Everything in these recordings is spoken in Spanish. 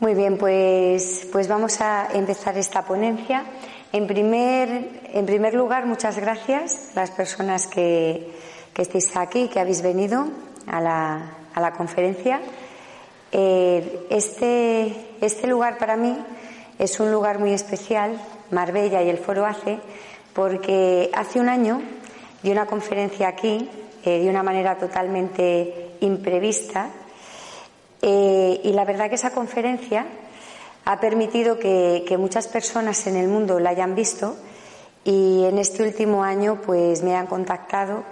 Muy bien, pues, pues vamos a empezar esta ponencia. En primer, en primer lugar, muchas gracias a las personas que, que estéis aquí, que habéis venido a la, a la conferencia. Eh, este, este lugar para mí es un lugar muy especial, Marbella y el Foro ACE, porque hace un año di una conferencia aquí eh, de una manera totalmente imprevista eh, y la verdad que esa conferencia ha permitido que, muchas personas en el mundo la hayan visto y en este último año pues me hayan contactado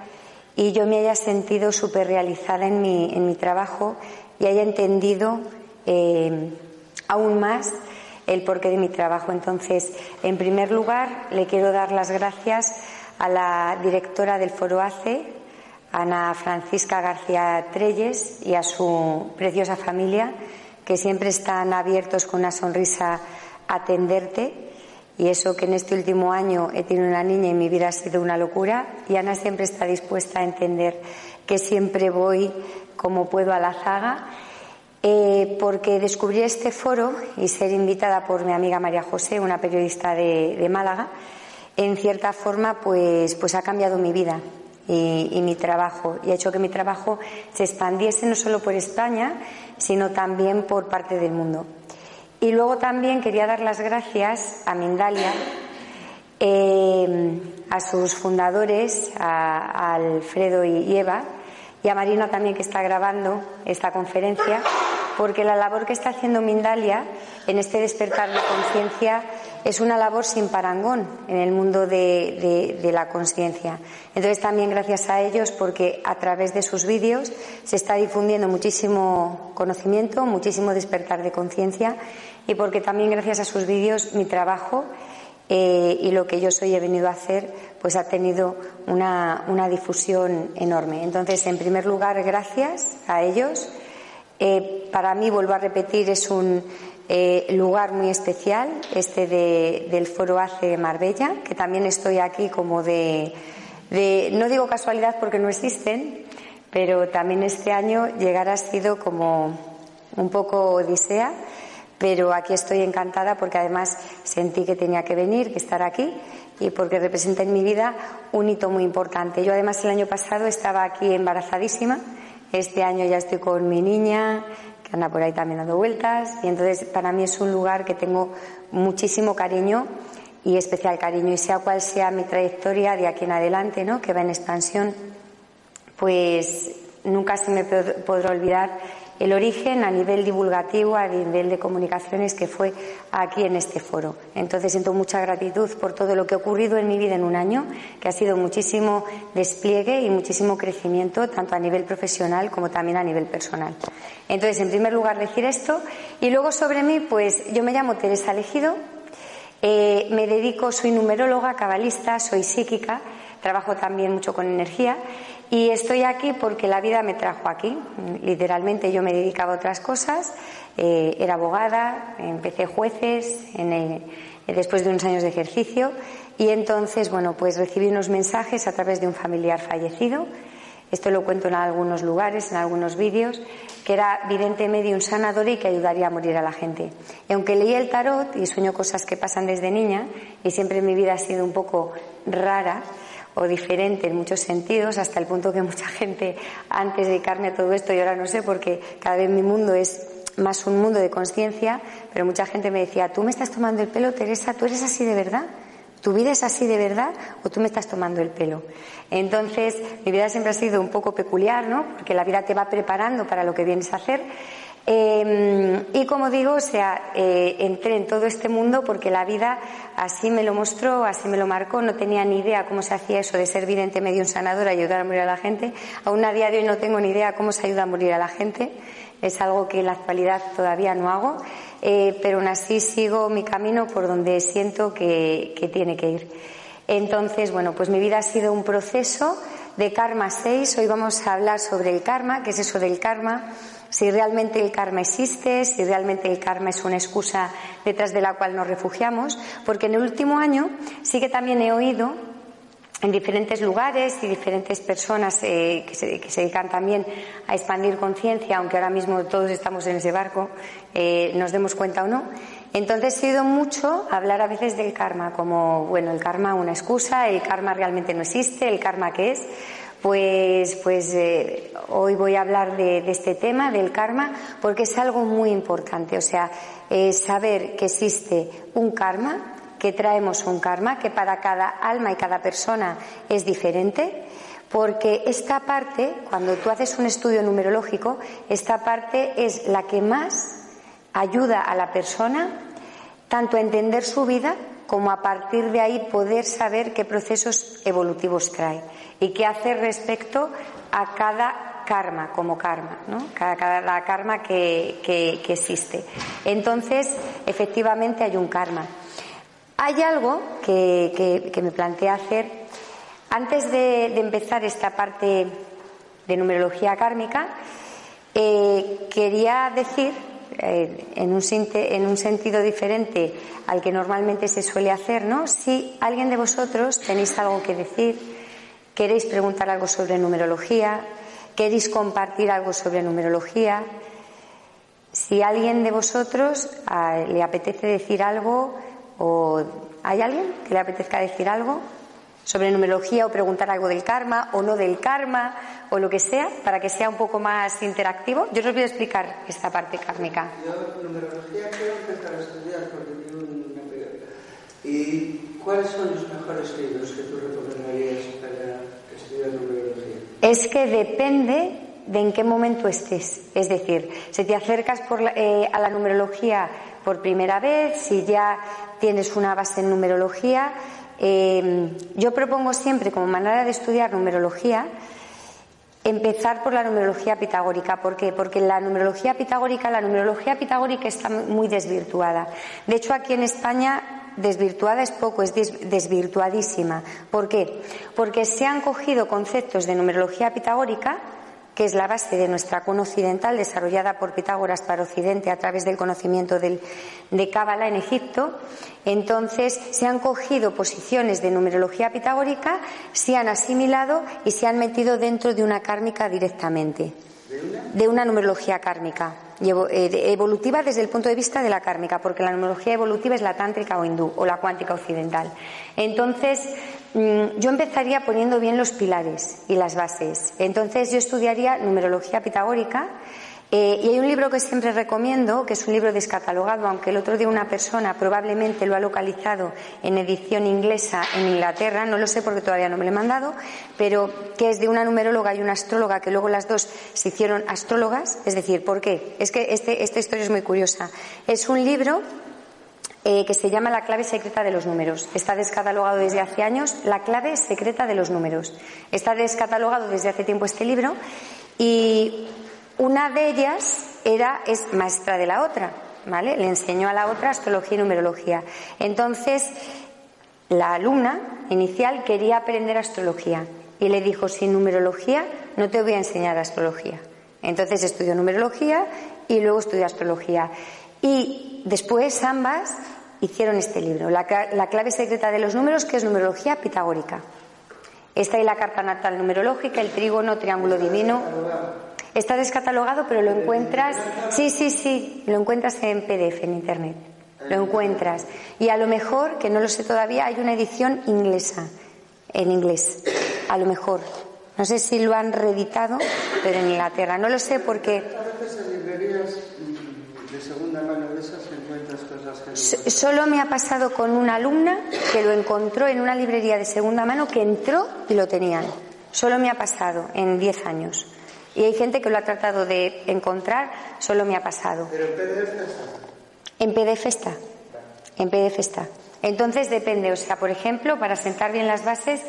y yo me haya sentido súper realizada en mi, en mi trabajo y haya entendido eh, aún más el porqué de mi trabajo. Entonces, en primer lugar, le quiero dar las gracias a la directora del Foro ACE, Ana Francisca García Treyes y a su preciosa familia, que siempre están abiertos con una sonrisa a atenderte. Y eso que en este último año he tenido una niña y mi vida ha sido una locura. Y Ana siempre está dispuesta a entender que siempre voy como puedo a la zaga. Eh, porque descubrí este foro y ser invitada por mi amiga María José, una periodista de, Málaga, en cierta forma pues, pues ha cambiado mi vida y, mi trabajo y ha hecho que mi trabajo se expandiese no solo por España, sino también por parte del mundo. Y luego también quería dar las gracias a Mindalia, eh, a sus fundadores, a, Alfredo y Eva, y a Marina también que está grabando esta conferencia, porque la labor que está haciendo Mindalia en este despertar de conciencia es una labor sin parangón en el mundo de, la conciencia. Entonces también gracias a ellos porque a través de sus vídeos se está difundiendo muchísimo conocimiento, muchísimo despertar de conciencia y porque también gracias a sus vídeos mi trabajo eh, y lo que yo soy he venido a hacer pues ha tenido una, difusión enorme. Entonces, en primer lugar, gracias a ellos. Eh, para mí, vuelvo a repetir, es un, eh, lugar muy especial, este del Foro ACE Marbella, que también estoy aquí como de, no digo casualidad porque no existen, pero también este año llegar ha sido como un poco odisea, pero aquí estoy encantada porque además sentí que tenía que venir, que estar aquí y porque representa en mi vida un hito muy importante. Yo además el año pasado estaba aquí embarazadísima, este año ya estoy con mi niña, que anda por ahí también dando vueltas. Y entonces para mí es un lugar que tengo muchísimo cariño y especial cariño. Y sea cual sea mi trayectoria de aquí en adelante, ¿no? que va en expansión, pues nunca se me podrá olvidar el origen a nivel divulgativo, a nivel de comunicaciones que fue aquí en este foro. Entonces siento mucha gratitud por todo lo que ha ocurrido en mi vida en un año, que ha sido muchísimo despliegue y muchísimo crecimiento, tanto a nivel profesional como también a nivel personal. Entonces, en primer lugar, decir esto. Y luego sobre mí, pues yo me llamo Teresa Elegido, eh, me dedico, soy numeróloga, cabalista, soy psíquica, trabajo también mucho con energía y estoy aquí porque la vida me trajo aquí. Literalmente yo me dedicaba a otras cosas, eh, era abogada, empecé jueces después de unos años de ejercicio y entonces, bueno, pues recibí unos mensajes a través de un familiar fallecido. Esto lo cuento en algunos lugares, en algunos vídeos, que era vidente medio un sanador y que ayudaría a morir a la gente. Y aunque leí el tarot y sueño cosas que pasan desde niña, y siempre mi vida ha sido un poco rara, o diferente en muchos sentidos, hasta el punto que mucha gente antes de dedicarme a todo esto, y ahora no sé, porque cada vez mi mundo es más un mundo de conciencia, pero mucha gente me decía, tú me estás tomando el pelo, Teresa, ¿tú eres así de verdad? ¿Tu vida es así de verdad o tú me estás tomando el pelo? Entonces, mi vida siempre ha sido un poco peculiar, ¿no? Porque la vida te va preparando para lo que vienes a hacer. Em, Y como digo, o sea, eh, entré en todo este mundo porque la vida así me lo mostró, así me lo marcó. No tenía ni idea cómo se hacía eso de ser vidente medio un sanador, ayudar a morir a la gente. Aún a día de hoy no tengo ni idea cómo se ayuda a morir a la gente. Es algo que en la actualidad todavía no hago, eh, pero aún así sigo mi camino por donde siento que, que tiene que ir. Entonces, bueno, pues mi vida ha sido un proceso de Karma 6. Hoy vamos a hablar sobre el karma, qué es eso del karma, si realmente el karma existe, si realmente el karma es una excusa detrás de la cual nos refugiamos, porque en el último año sí que también he oído en diferentes lugares y diferentes personas eh, que, se, dedican también a expandir conciencia, aunque ahora mismo todos estamos en ese barco, eh, nos demos cuenta o no. Entonces he oído mucho hablar a veces del karma, como, bueno, el karma una excusa, el karma realmente no existe, el karma qué es. Pues, pues eh, hoy voy a hablar de, este tema, del karma, porque es algo muy importante. O sea, saber que existe un karma, que traemos un karma, que para cada alma y cada persona es diferente, porque esta parte, cuando tú haces un estudio numerológico, esta parte es la que más ayuda a la persona tanto a entender su vida como a partir de ahí poder saber qué procesos evolutivos trae y qué hacer respecto a cada karma como karma, ¿no? cada, karma que, que existe. Entonces, efectivamente hay un karma. Hay algo que, me plantea hacer antes de, empezar esta parte de numerología kármica. Eh, quería decir, eh, en, un, en, un, sentido diferente al que normalmente se suele hacer, ¿no? Si alguien de vosotros tenéis algo que decir, queréis preguntar algo sobre numerología, queréis compartir algo sobre numerología, si alguien de vosotros ah, le apetece decir algo, ¿O hay alguien que le apetezca decir algo sobre numerología o preguntar algo del karma o no del karma o lo que sea para que sea un poco más interactivo? Yo os voy a explicar esta parte kármica. Yo numerología quiero empezar a estudiar porque tengo una ¿Y cuáles son los mejores libros que tú recomendarías? Es que depende de en qué momento estés. Es decir, si te acercas eh, a la numerología por primera vez, si ya tienes una base en numerología. Eh, yo propongo siempre, como manera de estudiar numerología, empezar por la numerología pitagórica. ¿Por qué? Porque la numerología pitagórica, la numerología pitagórica está muy desvirtuada. De hecho, aquí en España desvirtuada es poco, es desvirtuadísima. ¿Por qué? Porque se han cogido conceptos de numerología pitagórica que es la base de nuestra cuna occidental desarrollada por Pitágoras para Occidente a través del conocimiento del, de Cábala en Egipto. Entonces se han cogido posiciones de numerología pitagórica, se han asimilado y se han metido dentro de una kármica directamente. De una numerología kármica, eh, evolutiva desde el punto de vista de la kármica, porque la numerología evolutiva es la tántrica o hindú o la cuántica occidental. Entonces, Mm, yo empezaría poniendo bien los pilares y las bases. Entonces yo estudiaría numerología pitagórica eh, y hay un libro que siempre recomiendo, que es un libro descatalogado, aunque el otro día una persona probablemente lo ha localizado en edición inglesa en Inglaterra, no lo sé porque todavía no me lo he mandado, pero que es de una numeróloga y una astróloga que luego las dos se hicieron astrólogas. Es decir, ¿por qué? Es que este, esta historia es muy curiosa. Es un libro eh, que se llama La clave secreta de los números. Está descatalogado desde hace años, La clave secreta de los números. Está descatalogado desde hace tiempo este libro y una de ellas era, es maestra de la otra, ¿vale? Le enseñó a la otra astrología y numerología. Entonces, la alumna inicial quería aprender astrología y le dijo, sin numerología no te voy a enseñar astrología. Entonces estudió numerología y luego estudió astrología. Y después ambas hicieron este libro, la, clave secreta de los números, que es numerología pitagórica. Está ahí la carta natal numerológica, el trígono, triángulo divino. Está descatalogado, pero lo encuentras. Sí, sí, sí, lo encuentras en PDF, en Internet. Lo encuentras. Y a lo mejor, que no lo sé todavía, hay una edición inglesa, en inglés. A lo mejor. No sé si lo han reeditado, pero en Inglaterra. No lo sé porque. Solo me ha pasado con una alumna que lo encontró en una librería de segunda mano que entró y lo tenían. Solo me ha pasado en 10 años. Y hay gente que lo ha tratado de encontrar, solo me ha pasado. Pero en PDF está. En PDF está. En PDF está. Entonces depende, o sea, por ejemplo, para sentar bien las bases,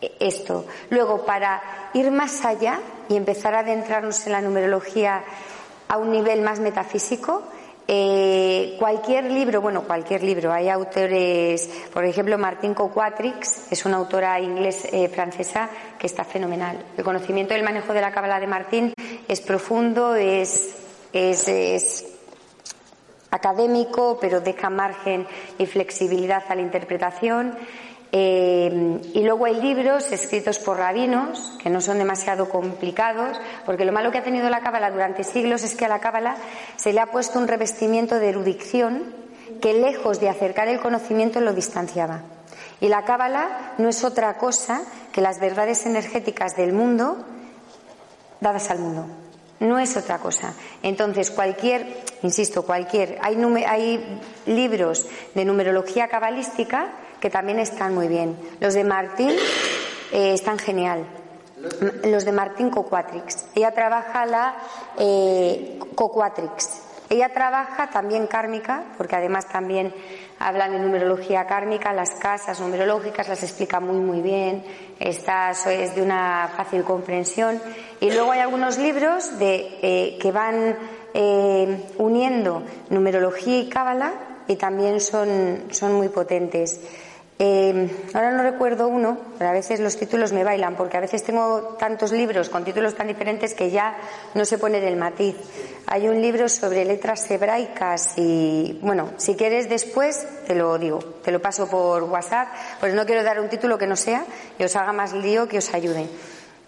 e- esto. Luego, para ir más allá y empezar a adentrarnos en la numerología a un nivel más metafísico, eh, cualquier libro, bueno, cualquier libro, hay autores, por ejemplo, Martín Coquatrix, es una autora inglés eh, que está fenomenal. El conocimiento del manejo de la cábala de Martín es profundo, es, es, es académico, pero deja margen y flexibilidad a la interpretación. Eh, y luego hay libros escritos por rabinos que no son demasiado complicados, porque lo malo que ha tenido la cábala durante siglos es que a la cábala se le ha puesto un revestimiento de erudición que lejos de acercar el conocimiento lo distanciaba. Y la cábala no es otra cosa que las verdades energéticas del mundo dadas al mundo. No es otra cosa. Entonces, cualquier, insisto, cualquier, hay, libros de numerología cabalística que también están muy bien. Los de Martín eh, están genial. Los de Martín Coquatrix. Ella trabaja la eh, Coquatrix. Ella trabaja también kármica, porque además también habla de numerología kármica, las casas numerológicas las explica muy muy bien, Está, es de una fácil comprensión. Y luego hay algunos libros de, eh, que van eh, uniendo numerología y cábala y también son, son muy potentes. Eh, ahora no recuerdo uno, pero a veces los títulos me bailan, porque a veces tengo tantos libros con títulos tan diferentes que ya no se pone el matiz. Hay un libro sobre letras hebraicas y, bueno, si quieres después te lo digo, te lo paso por WhatsApp, pues no quiero dar un título que no sea y os haga más lío que os ayude.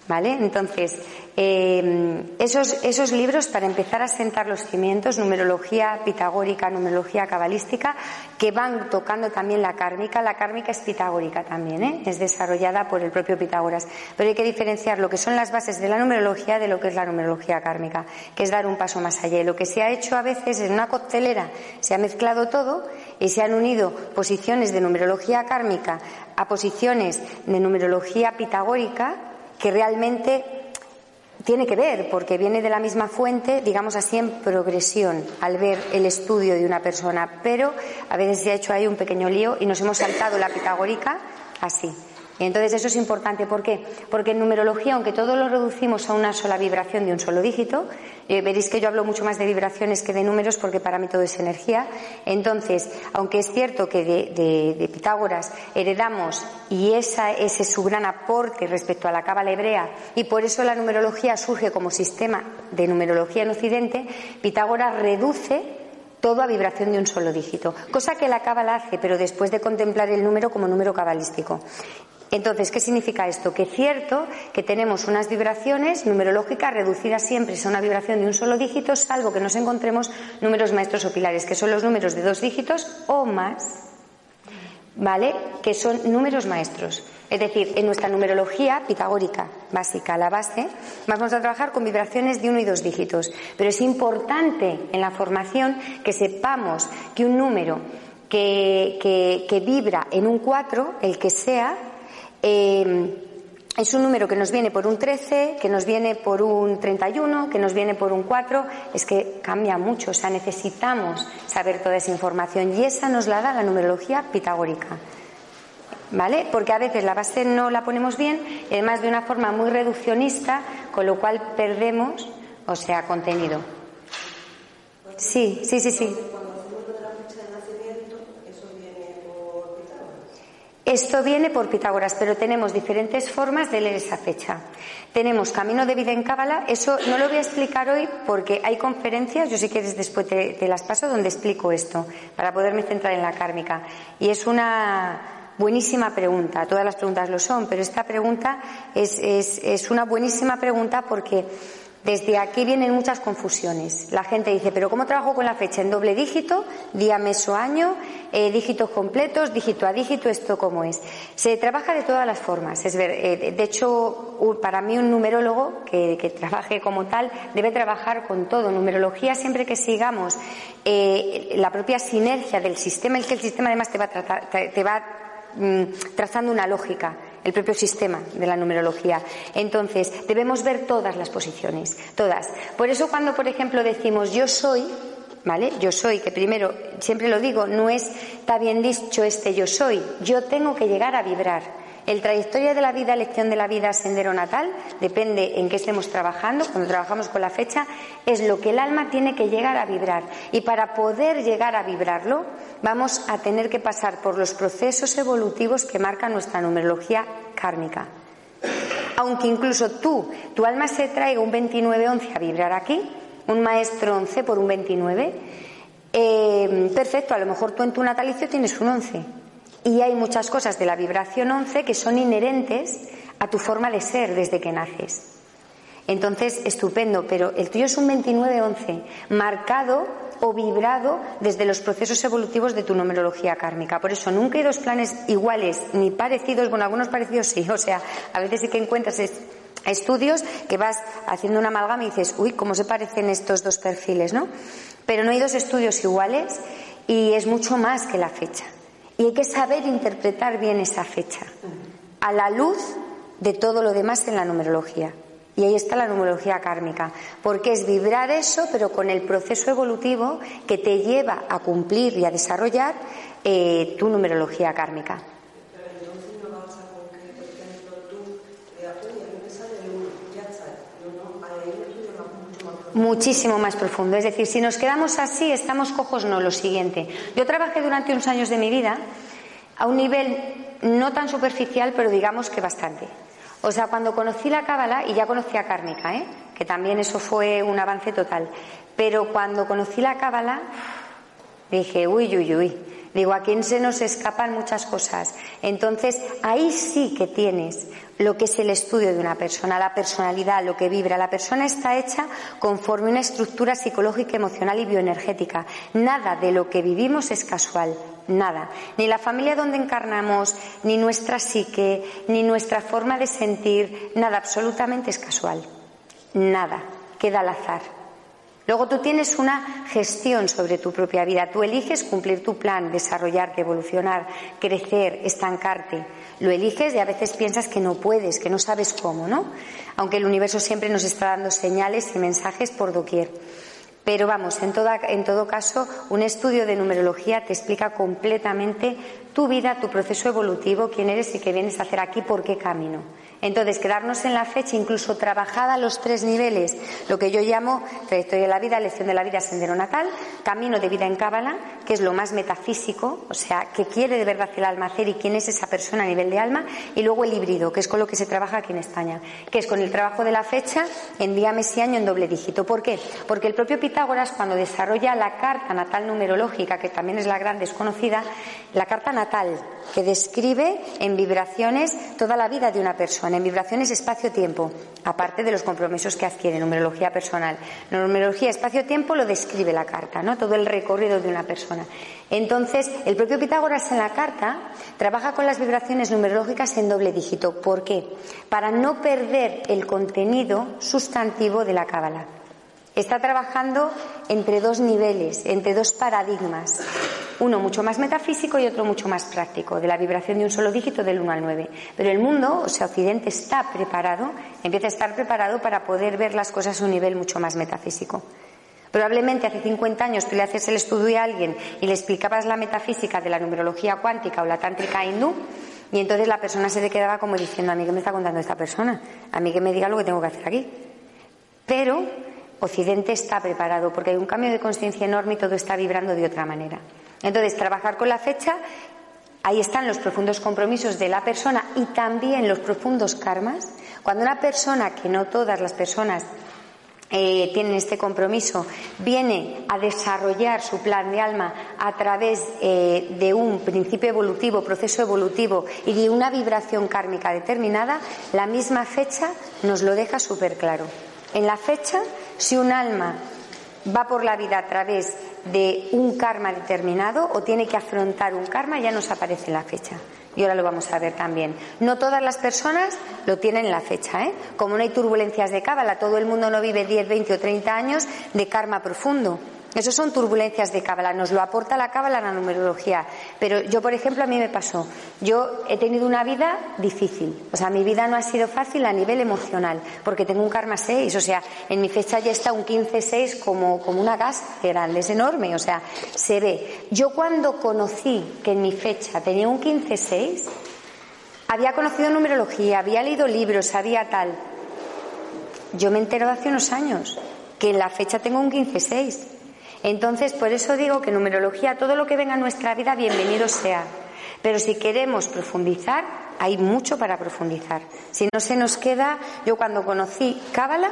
¿Vale? Entonces, eh, esos, esos libros para empezar a sentar los cimientos, numerología pitagórica, numerología cabalística, que van tocando también la kármica. La kármica es pitagórica también, ¿eh? es desarrollada por el propio Pitágoras. Pero hay que diferenciar lo que son las bases de la numerología de lo que es la numerología kármica, que es dar un paso más allá. Lo que se ha hecho a veces en una coctelera, se ha mezclado todo y se han unido posiciones de numerología kármica a posiciones de numerología pitagórica que realmente tiene que ver, porque viene de la misma fuente, digamos así, en progresión, al ver el estudio de una persona. Pero a veces se ha hecho ahí un pequeño lío y nos hemos saltado la pitagórica así. Entonces eso es importante. ¿Por qué? Porque en numerología, aunque todo lo reducimos a una sola vibración de un solo dígito, eh, veréis que yo hablo mucho más de vibraciones que de números porque para mí todo es energía. Entonces, aunque es cierto que de, Pitágoras heredamos y ese es su gran aporte respecto a la cábala hebrea y por eso la numerología surge como sistema de numerología en Occidente, Pitágoras reduce todo a vibración de un solo dígito, cosa que la cábala hace, pero después de contemplar el número como número cabalístico. Entonces, ¿qué significa esto? Que es cierto que tenemos unas vibraciones numerológicas reducidas siempre a una vibración de un solo dígito, salvo que nos encontremos números maestros o pilares, que son los números de dos dígitos o más, ¿vale? Que son números maestros. Es decir, en nuestra numerología pitagórica básica, la base, vamos a trabajar con vibraciones de uno y dos dígitos. Pero es importante en la formación que sepamos que un número que, vibra en un 4, el que sea, eh, es un número que nos viene por un 13, que nos viene por un 31, que nos viene por un 4, es que cambia mucho, o sea, necesitamos saber toda esa información y esa nos la da la numerología pitagórica. ¿Vale? Porque a veces la base no la ponemos bien, además de una forma muy reduccionista, con lo cual perdemos, o sea, contenido. Sí, sí, sí, sí. Esto viene por Pitágoras, pero tenemos diferentes formas de leer esa fecha. Tenemos Camino de Vida en Cábala, eso no lo voy a explicar hoy porque hay conferencias, yo si quieres después te, las paso, donde explico esto, para poderme centrar en la kármica. Y es una buenísima pregunta, todas las preguntas lo son, pero esta pregunta es, es una buenísima pregunta porque desde aquí vienen muchas confusiones. La gente dice, pero ¿cómo trabajo con la fecha? ¿En doble dígito? ¿Día, mes o año? Eh, ¿Dígitos completos? ¿Dígito a dígito? ¿Esto cómo es? Se trabaja de todas las formas. Es ver, eh, de hecho, para mí un numerólogo que, trabaje como tal debe trabajar con todo. Numerología siempre que sigamos eh, la propia sinergia del sistema, el que el sistema además te va, te va mm, trazando una lógica. El propio sistema de la numerología. Entonces, debemos ver todas las posiciones, todas. Por eso cuando, por ejemplo, decimos yo soy, ¿vale? Yo soy, que primero, siempre lo digo, no es, está bien dicho este yo soy, yo tengo que llegar a vibrar. El trayectoria de la vida, elección de la vida, sendero natal, depende en qué estemos trabajando, cuando trabajamos con la fecha, es lo que el alma tiene que llegar a vibrar. Y para poder llegar a vibrarlo, vamos a tener que pasar por los procesos evolutivos que marca nuestra numerología kármica. Aunque incluso tú, tu alma se traiga un 29-11 a vibrar aquí, un maestro 11 por un 29, eh, perfecto, a lo mejor tú en tu natalicio tienes un 11 y hay muchas cosas de la vibración 11 que son inherentes a tu forma de ser desde que naces. Entonces, estupendo, pero el tuyo es un 29-11, marcado o vibrado desde los procesos evolutivos de tu numerología kármica. Por eso nunca hay dos planes iguales ni parecidos, bueno, algunos parecidos sí, o sea, a veces sí que encuentras estudios que vas haciendo una amalgama y dices, uy, ¿cómo se parecen estos dos perfiles, no? Pero no hay dos estudios iguales y es mucho más que la fecha. Y hay que saber interpretar bien esa fecha, a la luz de todo lo demás en la numerología. Y ahí está la numerología kármica, porque es vibrar eso, pero con el proceso evolutivo que te lleva a cumplir y a desarrollar eh, tu numerología kármica. Muchísimo más profundo. Es decir, si nos quedamos así, estamos cojos, no, lo siguiente. Yo trabajé durante unos años de mi vida a un nivel no tan superficial, pero digamos que bastante. O sea, cuando conocí la cábala, y ya conocía kármica, ¿eh? que también eso fue un avance total, pero cuando conocí la cábala, dije, uy, uy, uy, Digo, a quién se nos escapan muchas cosas. Entonces, ahí sí que tienes lo que es el estudio de una persona, la personalidad, lo que vibra. La persona está hecha conforme una estructura psicológica, emocional y bioenergética. Nada de lo que vivimos es casual. Nada. Ni la familia donde encarnamos, ni nuestra psique, ni nuestra forma de sentir, nada absolutamente es casual. Nada. Queda al azar. Luego tú tienes una gestión sobre tu propia vida. Tú eliges cumplir tu plan, desarrollarte, evolucionar, crecer, estancarte. Lo eliges y a veces piensas que no puedes, que no sabes cómo, ¿no? Aunque el universo siempre nos está dando señales y mensajes por doquier. Pero vamos, en, en todo caso, un estudio de numerología te explica completamente tu vida, tu proceso evolutivo, quién eres y qué vienes a hacer aquí, por qué camino. Entonces, quedarnos en la fecha, incluso trabajada los tres niveles, lo que yo llamo trayectoria de la vida, lección de la vida, sendero natal, camino de vida en Cábala, que es lo más metafísico, o sea, que quiere de verdad el alma hacer y quién es esa persona a nivel de alma, y luego el híbrido, que es con lo que se trabaja aquí en España, que es con el trabajo de la fecha en día, mes y año en doble dígito. ¿Por qué? Porque el propio Pitágoras, cuando desarrolla la carta natal numerológica, que también es la gran desconocida, la carta natal, que describe en vibraciones toda la vida de una persona en vibraciones espacio-tiempo, aparte de los compromisos que adquiere, numerología personal. Numerología espacio-tiempo lo describe la carta, ¿no? Todo el recorrido de una persona. Entonces, el propio Pitágoras en la carta trabaja con las vibraciones numerológicas en doble dígito. ¿Por qué? Para no perder el contenido sustantivo de la cábala. Está trabajando entre dos niveles, entre dos paradigmas. Uno mucho más metafísico y otro mucho más práctico, de la vibración de un solo dígito del 1 al 9. Pero el mundo, o sea, Occidente, está preparado, empieza a estar preparado para poder ver las cosas a un nivel mucho más metafísico. Probablemente hace 50 años tú le haces el estudio a alguien y le explicabas la metafísica de la numerología cuántica o la tántrica hindú y entonces la persona se le quedaba como diciendo, a mí qué me está contando esta persona, a mí que me diga lo que tengo que hacer aquí. Pero Occidente está preparado porque hay un cambio de conciencia enorme y todo está vibrando de otra manera. Entonces, trabajar con la fecha, ahí están los profundos compromisos de la persona y también los profundos karmas. Cuando una persona, que no todas las personas eh, tienen este compromiso, viene a desarrollar su plan de alma a través eh, de un principio evolutivo, proceso evolutivo y de una vibración kármica determinada, la misma fecha nos lo deja súper claro. En la fecha, si un alma va por la vida a través de un karma determinado o tiene que afrontar un karma, ya nos aparece la fecha. Y ahora lo vamos a ver también. No todas las personas lo tienen en la fecha. ¿eh? Como no hay turbulencias de cábala, todo el mundo no vive 10, 20 o 30 años de karma profundo. Eso son turbulencias de cábala, nos lo aporta la cábala, la numerología. Pero yo, por ejemplo, a mí me pasó. Yo he tenido una vida difícil. O sea, mi vida no ha sido fácil a nivel emocional, porque tengo un karma 6. O sea, en mi fecha ya está un 15-6 como, como una casa grande, es enorme. O sea, se ve. Yo cuando conocí que en mi fecha tenía un 15-6, había conocido numerología, había leído libros, sabía tal. Yo me entero hace unos años que en la fecha tengo un 15-6. Entonces, por eso digo que numerología, todo lo que venga a nuestra vida, bienvenido sea. Pero si queremos profundizar, hay mucho para profundizar. Si no se nos queda, yo cuando conocí Cábala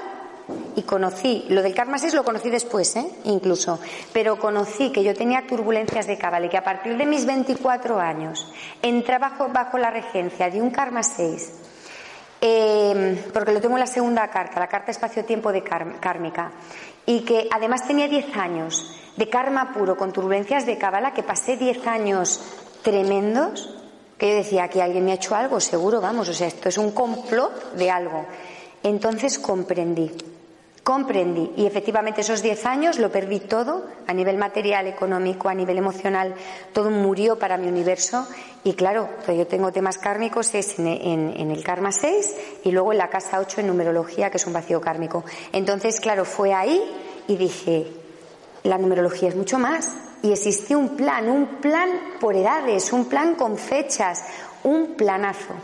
y conocí, lo del Karma 6 lo conocí después, ¿eh? incluso, pero conocí que yo tenía turbulencias de Cábala y que a partir de mis 24 años entraba bajo, bajo la regencia de un Karma 6 eh, porque lo tengo en la segunda carta, la carta espacio-tiempo de kármica, y que además tenía 10 años de karma puro con turbulencias de cábala, que pasé 10 años tremendos, que yo decía, que alguien me ha hecho algo, seguro, vamos, o sea, esto es un complot de algo. Entonces comprendí Comprendí y efectivamente esos 10 años lo perdí todo a nivel material, económico, a nivel emocional, todo murió para mi universo y claro, yo tengo temas kármicos es en, el karma 6 y luego en la casa 8 en numerología que es un vacío kármico. Entonces, claro, fue ahí y dije, la numerología es mucho más y existe un plan, un plan por edades, un plan con fechas, un planazo.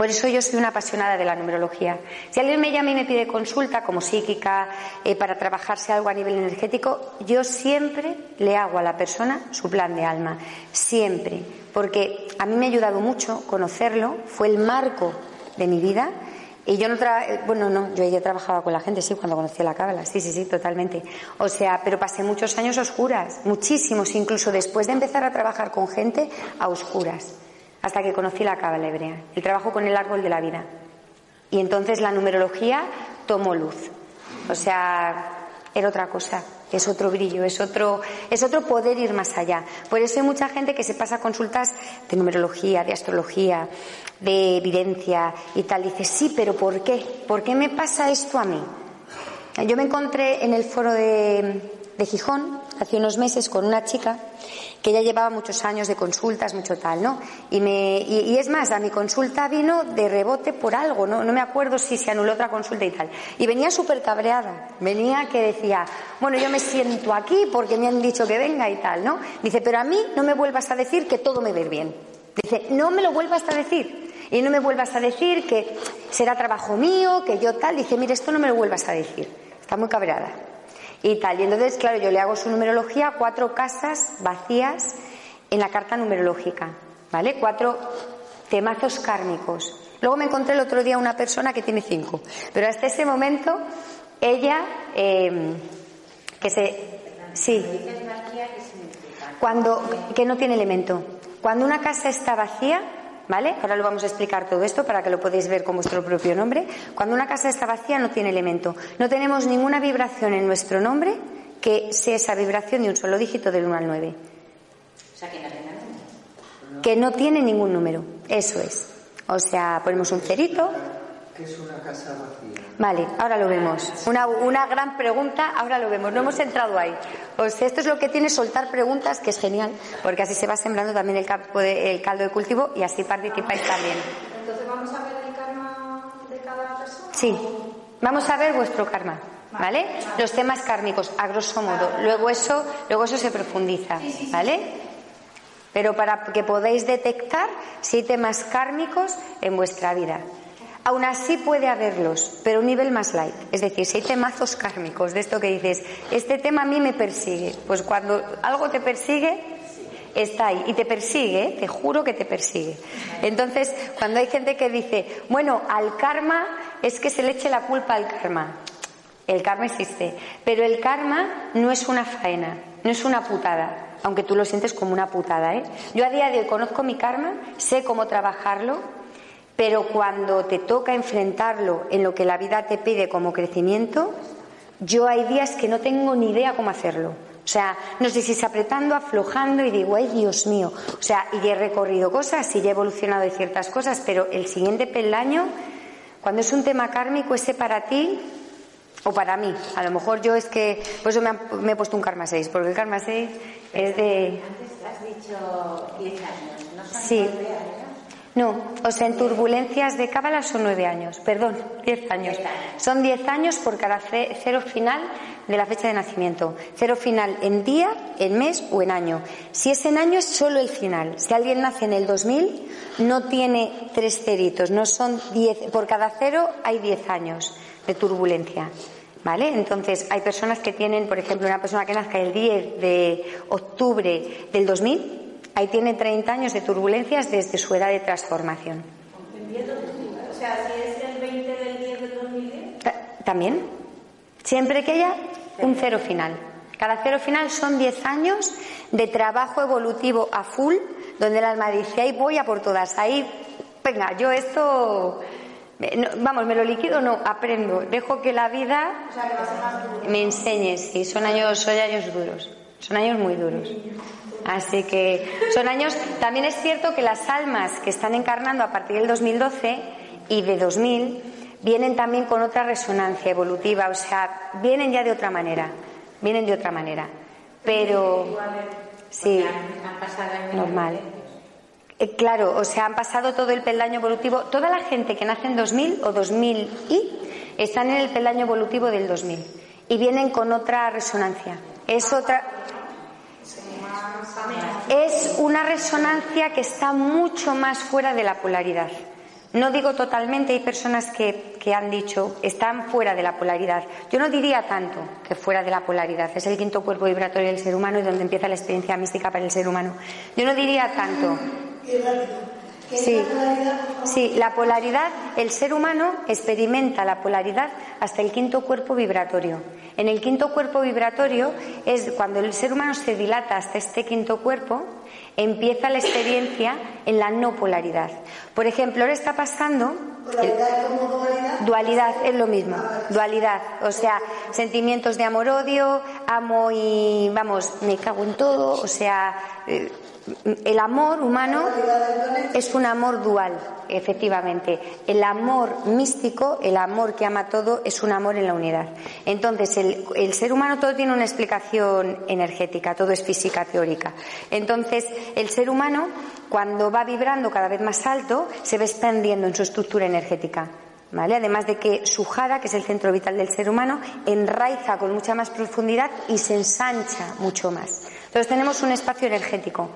Por eso yo soy una apasionada de la numerología. Si alguien me llama y me pide consulta como psíquica eh, para trabajarse algo a nivel energético, yo siempre le hago a la persona su plan de alma. Siempre. Porque a mí me ha ayudado mucho conocerlo. Fue el marco de mi vida. Y yo no tra bueno, no, yo ya trabajaba con la gente, sí, cuando conocí la cábala, sí, sí, sí, totalmente. O sea, pero pasé muchos años oscuras, muchísimos, incluso después de empezar a trabajar con gente a oscuras hasta que conocí la cábala hebrea, el trabajo con el árbol de la vida. Y entonces la numerología tomó luz. O sea, era otra cosa, es otro brillo, es otro, es otro poder ir más allá. Por eso hay mucha gente que se pasa a consultas de numerología, de astrología, de evidencia y tal. Dice, sí, pero ¿por qué? ¿Por qué me pasa esto a mí? Yo me encontré en el foro de, de Gijón hace unos meses con una chica que ya llevaba muchos años de consultas, mucho tal, ¿no? Y, me, y, es más, a mi consulta vino de rebote por algo, ¿no? No me acuerdo si se anuló otra consulta y tal. Y venía súper cabreada. Venía que decía, bueno, yo me siento aquí porque me han dicho que venga y tal, ¿no? Dice, pero a mí no me vuelvas a decir que todo me ve bien. Dice, no me lo vuelvas a decir. Y no me vuelvas a decir que será trabajo mío, que yo tal. Dice, mire, esto no me lo vuelvas a decir. Está muy cabreada y tal. Y entonces, claro, yo le hago su numerología, cuatro casas vacías en la carta numerológica, ¿vale? Cuatro temazos kármicos. Luego me encontré el otro día una persona que tiene cinco, pero hasta ese momento ella, em, que se, sí, cuando, que no tiene elemento. Cuando una casa está vacía, ¿Vale? Ahora lo vamos a explicar todo esto para que lo podáis ver con vuestro propio nombre. Cuando una casa está vacía no tiene elemento. No tenemos ninguna vibración en nuestro nombre que sea esa vibración de un solo dígito del 1 al 9. O sea, que no tiene número. Que no tiene ningún número. Eso es. O sea, ponemos un cerito. ¿Qué es una casa vacía? Vale, ahora lo vemos. Una, una gran pregunta, ahora lo vemos. No hemos entrado ahí. O sea, esto es lo que tiene soltar preguntas, que es genial, porque así se va sembrando también el, caldo de cultivo y así participáis también. Entonces, ¿vamos a ver el karma de cada persona? Sí, vamos a ver vuestro karma. ¿Vale? Los temas kármicos, a grosso modo. Luego eso, luego eso se profundiza, ¿vale? Pero para que podáis detectar si hay temas kármicos en vuestra vida. Aún así puede haberlos, pero un nivel más light. Es decir, si hay temazos kármicos de esto que dices, este tema a mí me persigue, pues cuando algo te persigue, está ahí y te persigue, te juro que te persigue. Entonces, cuando hay gente que dice, bueno, al karma es que se le eche la culpa al karma. El karma existe, pero el karma no es una faena, no es una putada, aunque tú lo sientes como una putada. ¿eh? Yo a día de hoy conozco mi karma, sé cómo trabajarlo, pero cuando te toca enfrentarlo en lo que la vida te pide como crecimiento, yo hay días que no tengo ni idea cómo hacerlo. O sea, no sé si es apretando, aflojando y digo, ay Dios mío. O sea, y he recorrido cosas y he evolucionado de ciertas cosas, pero el siguiente peldaño, cuando es un tema kármico, ese para ti O para mí. A lo mejor yo es que. Por eso me, han- me he puesto un karma 6, porque el karma 6 es de. Antes has dicho 10 años, ¿no son Sí. No, o sea, en turbulencias de cábala son nueve años, perdón, diez años. Son diez años por cada ce- cero final de la fecha de nacimiento. Cero final en día, en mes o en año. Si es en año es solo el final. Si alguien nace en el 2000, no tiene tres ceritos, no son diez. Por cada cero hay diez años de turbulencia. ¿Vale? Entonces, hay personas que tienen, por ejemplo, una persona que nazca el 10 de octubre del 2000, ahí tiene 30 años de turbulencias desde su edad de transformación. O sea, si es el 20 del 10 del 2010. Ta- También, siempre que haya un cero final. Cada cero final son 10 años de trabajo evolutivo a full, donde el alma dice, ahí voy a por todas, ahí, venga, yo esto, no, vamos, me lo liquido, no, aprendo, dejo que la vida me enseñe, sí, son años, son años duros, son años muy duros. Así que son años, también es cierto que las almas que están encarnando a partir del 2012 y de 2000 vienen también con otra resonancia evolutiva, o sea, vienen ya de otra manera, vienen de otra manera. Pero, sí, normal. Eh, claro, o sea, han pasado todo el peldaño evolutivo. Toda la gente que nace en 2000 o 2000 y están en el peldaño evolutivo del 2000 y vienen con otra resonancia. Es otra. Es una resonancia que está mucho más fuera de la polaridad. No digo totalmente, hay personas que, que han dicho están fuera de la polaridad. Yo no diría tanto que fuera de la polaridad. Es el quinto cuerpo vibratorio del ser humano y donde empieza la experiencia mística para el ser humano. Yo no diría tanto. Sí, sí, la polaridad, el ser humano experimenta la polaridad hasta el quinto cuerpo vibratorio. En el quinto cuerpo vibratorio es cuando el ser humano se dilata hasta este quinto cuerpo, empieza la experiencia en la no polaridad. Por ejemplo, ahora está pasando ¿Polaridad como dualidad? Dualidad es lo mismo, dualidad, o sea, sentimientos de amor-odio, amo y vamos, me cago en todo, o sea, eh, el amor humano es un amor dual, efectivamente. El amor místico, el amor que ama todo, es un amor en la unidad. Entonces, el, ser humano todo tiene una explicación energética, todo es física teórica. Entonces, el ser humano, cuando va vibrando cada vez más alto, se va expandiendo en su estructura energética. ¿Vale? Además de que su jara, que es el centro vital del ser humano, enraiza con mucha más profundidad y se ensancha mucho más. Entonces tenemos un espacio energético,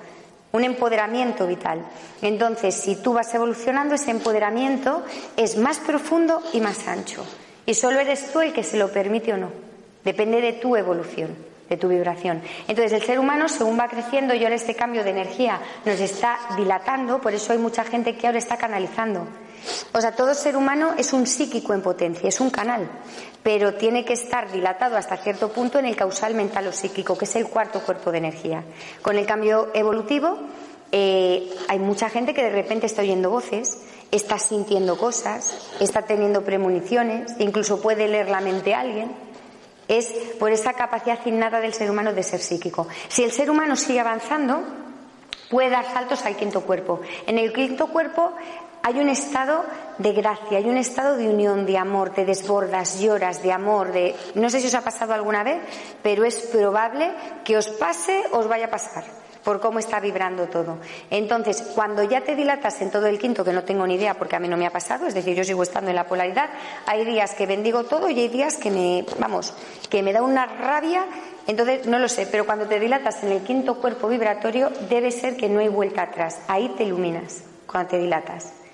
un empoderamiento vital. Entonces, si tú vas evolucionando, ese empoderamiento es más profundo y más ancho. Y solo eres tú el que se lo permite o no. Depende de tu evolución, de tu vibración. Entonces, el ser humano, según va creciendo y ahora este cambio de energía nos está dilatando, por eso hay mucha gente que ahora está canalizando. O sea, todo ser humano es un psíquico en potencia, es un canal, pero tiene que estar dilatado hasta cierto punto en el causal mental o psíquico, que es el cuarto cuerpo de energía. Con el cambio evolutivo, eh, hay mucha gente que de repente está oyendo voces, está sintiendo cosas, está teniendo premoniciones, incluso puede leer la mente a alguien. Es por esa capacidad innata del ser humano de ser psíquico. Si el ser humano sigue avanzando, puede dar saltos al quinto cuerpo. En el quinto cuerpo hay un estado de gracia, hay un estado de unión, de amor, te desbordas, lloras de amor, de no sé si os ha pasado alguna vez, pero es probable que os pase os vaya a pasar por cómo está vibrando todo. Entonces, cuando ya te dilatas en todo el quinto, que no tengo ni idea porque a mí no me ha pasado, es decir, yo sigo estando en la polaridad, hay días que bendigo todo y hay días que me, vamos, que me da una rabia, entonces no lo sé, pero cuando te dilatas en el quinto cuerpo vibratorio, debe ser que no hay vuelta atrás, ahí te iluminas cuando te dilatas.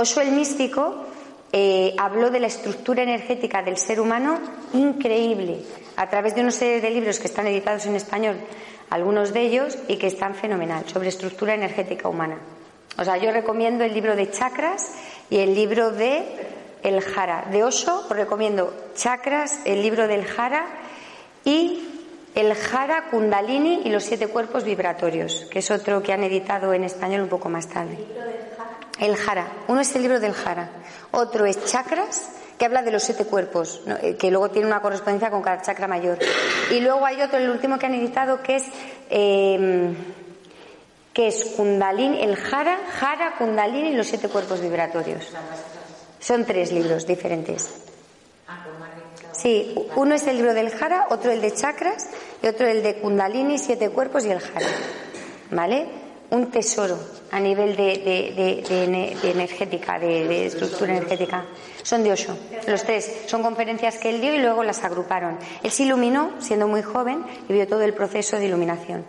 Osho el místico eh, habló de la estructura energética del ser humano increíble a través de una serie de libros que están editados en español, algunos de ellos, y que están fenomenal, sobre estructura energética humana. O sea, yo recomiendo el libro de chakras y el libro de el jara. De Osho os recomiendo chakras, el libro del jara y el jara kundalini y los siete cuerpos vibratorios, que es otro que han editado en español un poco más tarde. Jara. Uno es el libro del jara. Otro es chakras, que habla de los siete cuerpos. Eh, que luego tiene una correspondencia con cada chakra mayor. Y luego hay otro, el último que han editado, que es eh, que es kundalini, el jara, jara, kundalini y los siete cuerpos vibratorios. Son tres libros diferentes. Sí, uno es el libro del Jara, otro el de chakras y otro el de Kundalini, siete cuerpos y el Jara. ¿Vale? Un tesoro a nivel de, de- de- de ene- de energética, de, de estructura energética. Son de Osho, los tres. Son conferencias que él dio y luego las agruparon. Él se iluminó siendo muy joven y vio todo el proceso de iluminación.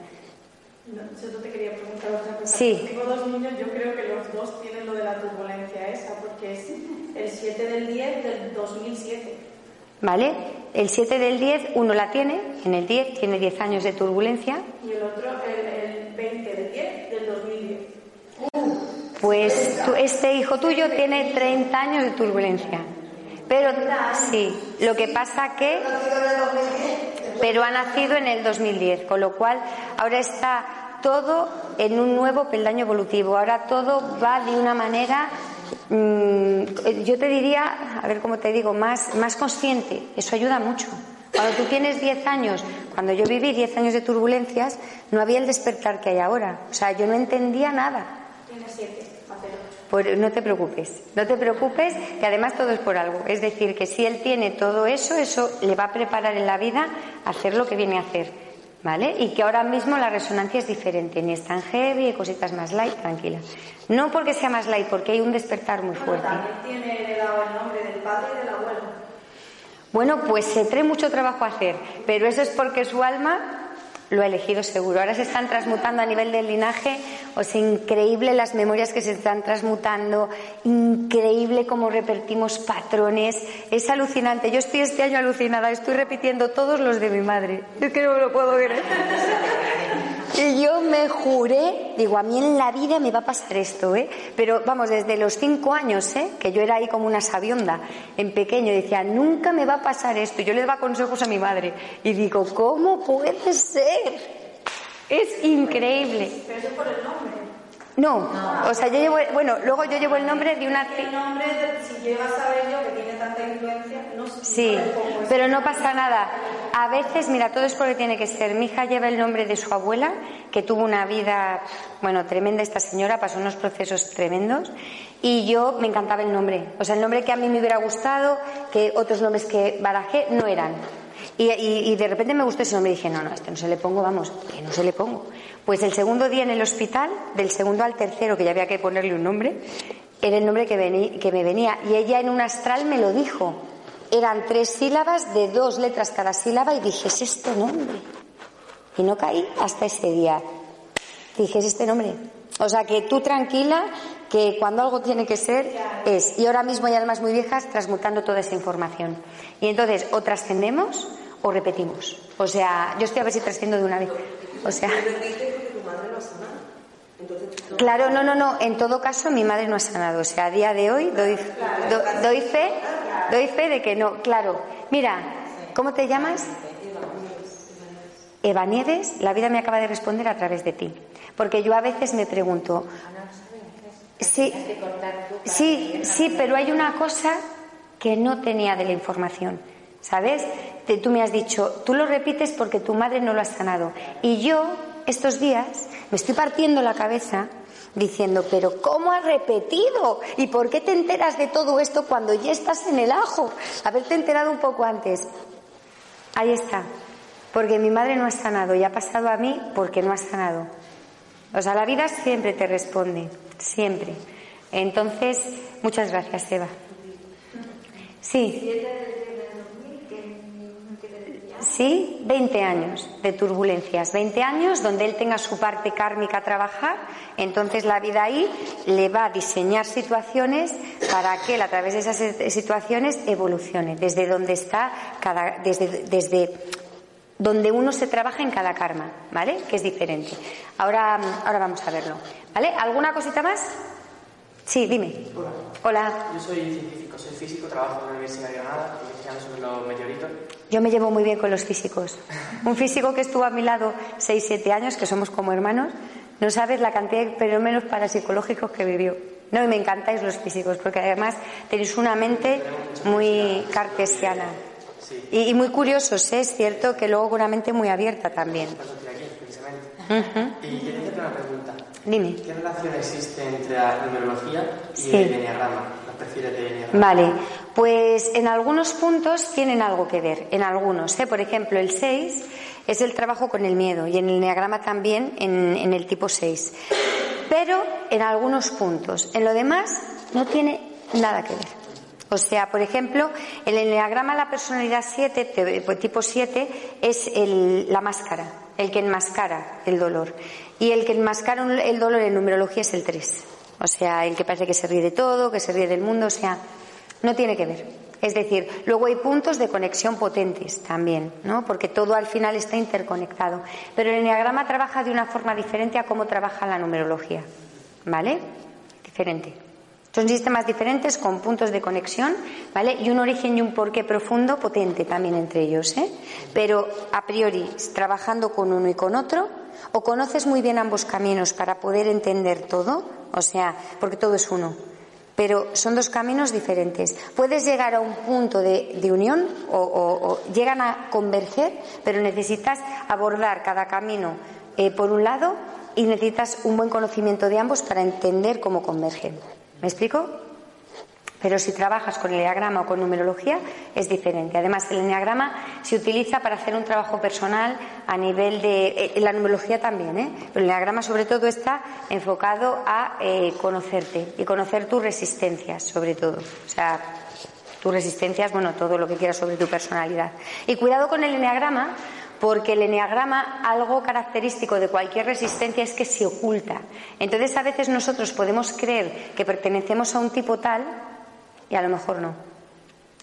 No, yo te quería preguntar otra cosa. Sí. Tengo dos niños, yo creo que los dos tienen lo de la turbulencia esa, porque es el 7 del 10 del 2007. ¿Vale? El 7 del 10, uno la tiene, en el 10 tiene 10 años de turbulencia. Y el otro, el, el 20 del 10 del 2010. Pues este hijo tuyo tiene 30 años de turbulencia. Pero sí, lo que pasa que pero ha nacido en el 2010, con lo cual ahora está todo en un nuevo peldaño evolutivo. Ahora todo va de una manera, mm, yo te diría, a ver cómo te digo, más, más consciente. Eso ayuda mucho. Cuando tú tienes 10 años, cuando yo viví 10 años de turbulencias, no había el despertar que hay ahora. O sea, yo no entendía nada. Tiene 7, va a hacer 8. Por- no te preocupes, no te preocupes, que además todo es por algo. Es decir, que si él tiene todo eso, eso le va a preparar en la vida a hacer lo que viene a hacer. ¿Vale? Y que ahora mismo la resonancia es diferente, ni es tan heavy, hay cositas más light, tranquila. No porque sea más light, porque hay un despertar muy fuerte. También tiene heredado el nombre del padre y del abuelo. Bueno, pues se trae mucho trabajo a hacer, pero eso es porque su alma lo ha elegido seguro. Ahora se están transmutando a nivel del linaje, o sea, increíble las memorias que se están transmutando, increíble cómo repetimos patrones, es alucinante. Yo estoy este año alucinada, estoy repitiendo todos los de mi madre. Es que no lo puedo creer. Y yo me juré, digo, a mí en la vida me va a pasar esto, ¿eh? Pero vamos, desde los cinco años, ¿eh? Que yo era ahí como una sabionda, en pequeño, decía, nunca me va a pasar esto. Yo le daba consejos a mi madre. Y digo, ¿cómo puede ser? Es increíble. Pero por el nombre. No, o sea, yo llevo, bueno, luego yo llevo el nombre de una... El nombre, si llego a saber yo que tiene tanta influencia, no sé. Sí, pero no pasa nada. A veces, mira, todo es porque tiene que ser. Mi hija lleva el nombre de su abuela, que tuvo una vida, bueno, tremenda esta señora, pasó unos procesos tremendos, y yo me encantaba el nombre. O sea, el nombre que a mí me hubiera gustado, que otros nombres que barajé no eran. Y, y- y de repente me gustó ese nombre y dije, no, no, este no se le pongo, vamos, que no se le pongo. Pues el segundo día en el hospital, del segundo al tercero, que ya había que ponerle un nombre, era el nombre que, que me venía. Y ella en un astral me lo dijo. Eran tres sílabas de dos letras cada sílaba y dije, es este nombre. Y no caí hasta ese día. Dije, es este nombre. O sea que tú tranquila, que cuando algo tiene que ser, es. Y ahora mismo hay almas muy viejas transmutando toda esa información. Y entonces, o trascendemos o repetimos. O sea, yo estoy a ver si trasciendo de una vez. O sea. Claro, no, no, no. En todo caso, mi madre no ha sanado. O sea, a día de hoy doy, do- doy fe, doy fe de que no. Claro. Mira, ¿cómo te llamas? Eva Nieves, la vida me acaba de responder a través de ti. Porque yo a veces me pregunto, sí, sí, sí, pero hay una cosa que no tenía de la información. ¿Sabes? Tú me has dicho, tú lo repites porque tu madre no lo ha sanado. Y yo, estos días, me estoy partiendo la cabeza diciendo, pero ¿cómo has repetido? ¿Y por qué te enteras de todo esto cuando ya estás en el ajo? Haberte enterado un poco antes. Ahí está. Porque mi madre no ha sanado y ha pasado a mí porque no ha sanado. O sea, la vida siempre te responde, siempre. Entonces, muchas gracias, Eva. Sí. Sí, 20 años de turbulencias, 20 años donde él tenga su parte kármica a trabajar, entonces la vida ahí le va a diseñar situaciones para que él a través de esas situaciones evolucione, desde donde está cada, desde, desde donde uno se trabaja en cada karma, ¿vale? Que es diferente. Ahora, ahora vamos a verlo, ¿vale? ¿Alguna cosita más? Sí, dime. Hola. Hola. Yo soy científico, soy físico, trabajo en la Universidad de Granada, investigando sobre los meteoritos. Yo me llevo muy bien con los físicos. Un físico que estuvo a mi lado 6-7 años, que somos como hermanos, no sabes la cantidad de fenómenos parapsicológicos que vivió. No, y me encantáis los físicos, porque además tenéis una mente muy cartesiana. Y, y muy curiosos, ¿eh? es cierto que luego con una mente muy abierta también. Y quería hacerte una pregunta. Dime. ¿Qué relación existe entre la numerología y Sí. el enneagrama? Los perfiles de enneagrama. Vale, Pues en algunos puntos tienen algo que ver, en algunos. ¿eh? Por ejemplo, el 6 es el trabajo con el miedo y en el neagrama también en, en el tipo 6. Pero en algunos puntos. En lo demás no tiene nada que ver. O sea, por ejemplo, el enneagrama la personalidad 7, pues tipo 7, es el- la máscara, el que enmascara el dolor. Y el que enmascara el dolor en numerología es el 3. O sea, el que parece que se ríe de todo, que se ríe del mundo, o sea, no tiene que ver. Es decir, luego hay puntos de conexión potentes también, ¿no? Porque todo al final está interconectado. Pero el enneagrama trabaja de una forma diferente a cómo trabaja la numerología. ¿Vale? Diferente. Son sistemas diferentes con puntos de conexión, ¿vale? Y un origen y un porqué profundo potente también entre ellos, ¿eh? Pero a priori, trabajando con uno y con otro, o conoces muy bien ambos caminos para poder entender todo, o sea, porque todo es uno. Pero son dos caminos diferentes. Puedes llegar a un punto de, unión o, o- o llegan a converger, pero necesitas abordar cada camino eh, por un lado y necesitas un buen conocimiento de ambos para entender cómo convergen. ¿Me explico? Pero si trabajas con el enneagrama o con numerología es diferente. Además, el enneagrama se utiliza para hacer un trabajo personal a nivel de. eh, la numerología también, ¿eh? Pero el enneagrama, sobre todo, está enfocado a eh, conocerte y conocer tus resistencias, sobre todo. O sea, tus resistencias, bueno, todo lo que quieras sobre tu personalidad. Y cuidado con el enneagrama, porque el enneagrama, algo característico de cualquier resistencia es que se oculta. Entonces, a veces nosotros podemos creer que pertenecemos a un tipo tal y a lo mejor no.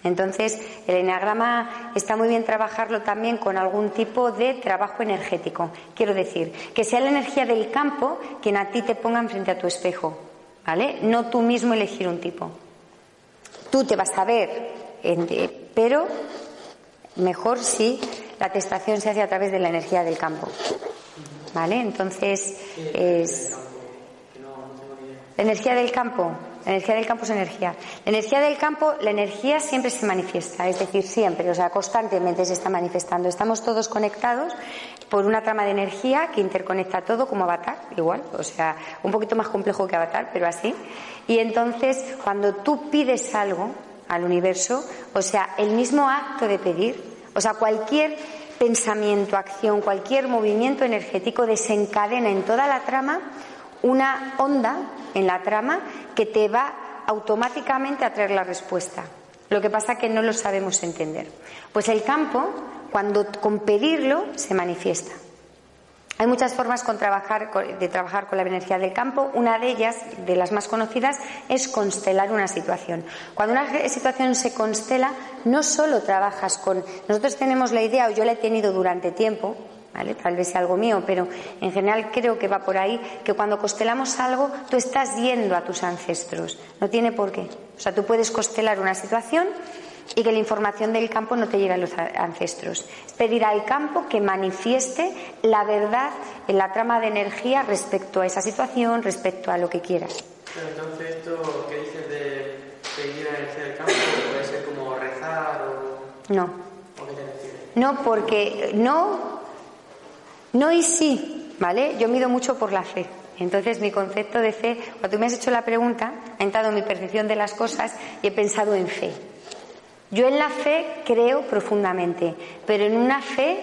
Entonces, el enneagrama está muy bien trabajarlo también con algún tipo de trabajo energético. Quiero decir, que sea la energía del campo quien a ti te ponga frente a tu espejo, ¿vale? No tú mismo elegir un tipo. Tú te vas a ver, eh, pero mejor si la testación se hace a través de la energía del campo. ¿Vale? Entonces, es. La energía del campo. La energía del campo es energía. La energía del campo, la energía siempre se manifiesta, es decir, siempre, o sea, constantemente se está manifestando. Estamos todos conectados por una trama de energía que interconecta todo como Avatar, igual, o sea, un poquito más complejo que Avatar, pero así. Y entonces, cuando tú pides algo al universo, o sea, el mismo acto de pedir, o sea, cualquier pensamiento, acción, cualquier movimiento energético desencadena en toda la trama una onda en la trama que te va automáticamente a traer la respuesta. Lo que pasa que no lo sabemos entender. Pues el campo, cuando con pedirlo, se manifiesta. Hay muchas formas con trabajar, de trabajar con la energía del campo. Una de ellas, de las más conocidas, es constelar una situación. Cuando una situación se constela, no solo trabajas con. Nosotros tenemos la idea, o yo la he tenido durante tiempo, ¿vale? tal vez sea algo mío, pero en general creo que va por ahí, que cuando constelamos algo, tú estás yendo a tus ancestros. No tiene por qué. O sea, tú puedes constelar una situación y que la información del campo no te llegue a los ancestros. Es pedir al campo que manifieste la verdad en la trama de energía respecto a esa situación, respecto a lo que quieras. Pero entonces esto que dices de pedir la energía del campo puede ser como rezar o... No. ¿O qué te refieres? No, porque no, no y sí, ¿vale? Yo mido mucho por la fe. Entonces, mi concepto de fe, cuando tú me has hecho la pregunta, ha entrado en mi percepción de las cosas y he pensado en fe. Yo en la fe creo profundamente, pero en una fe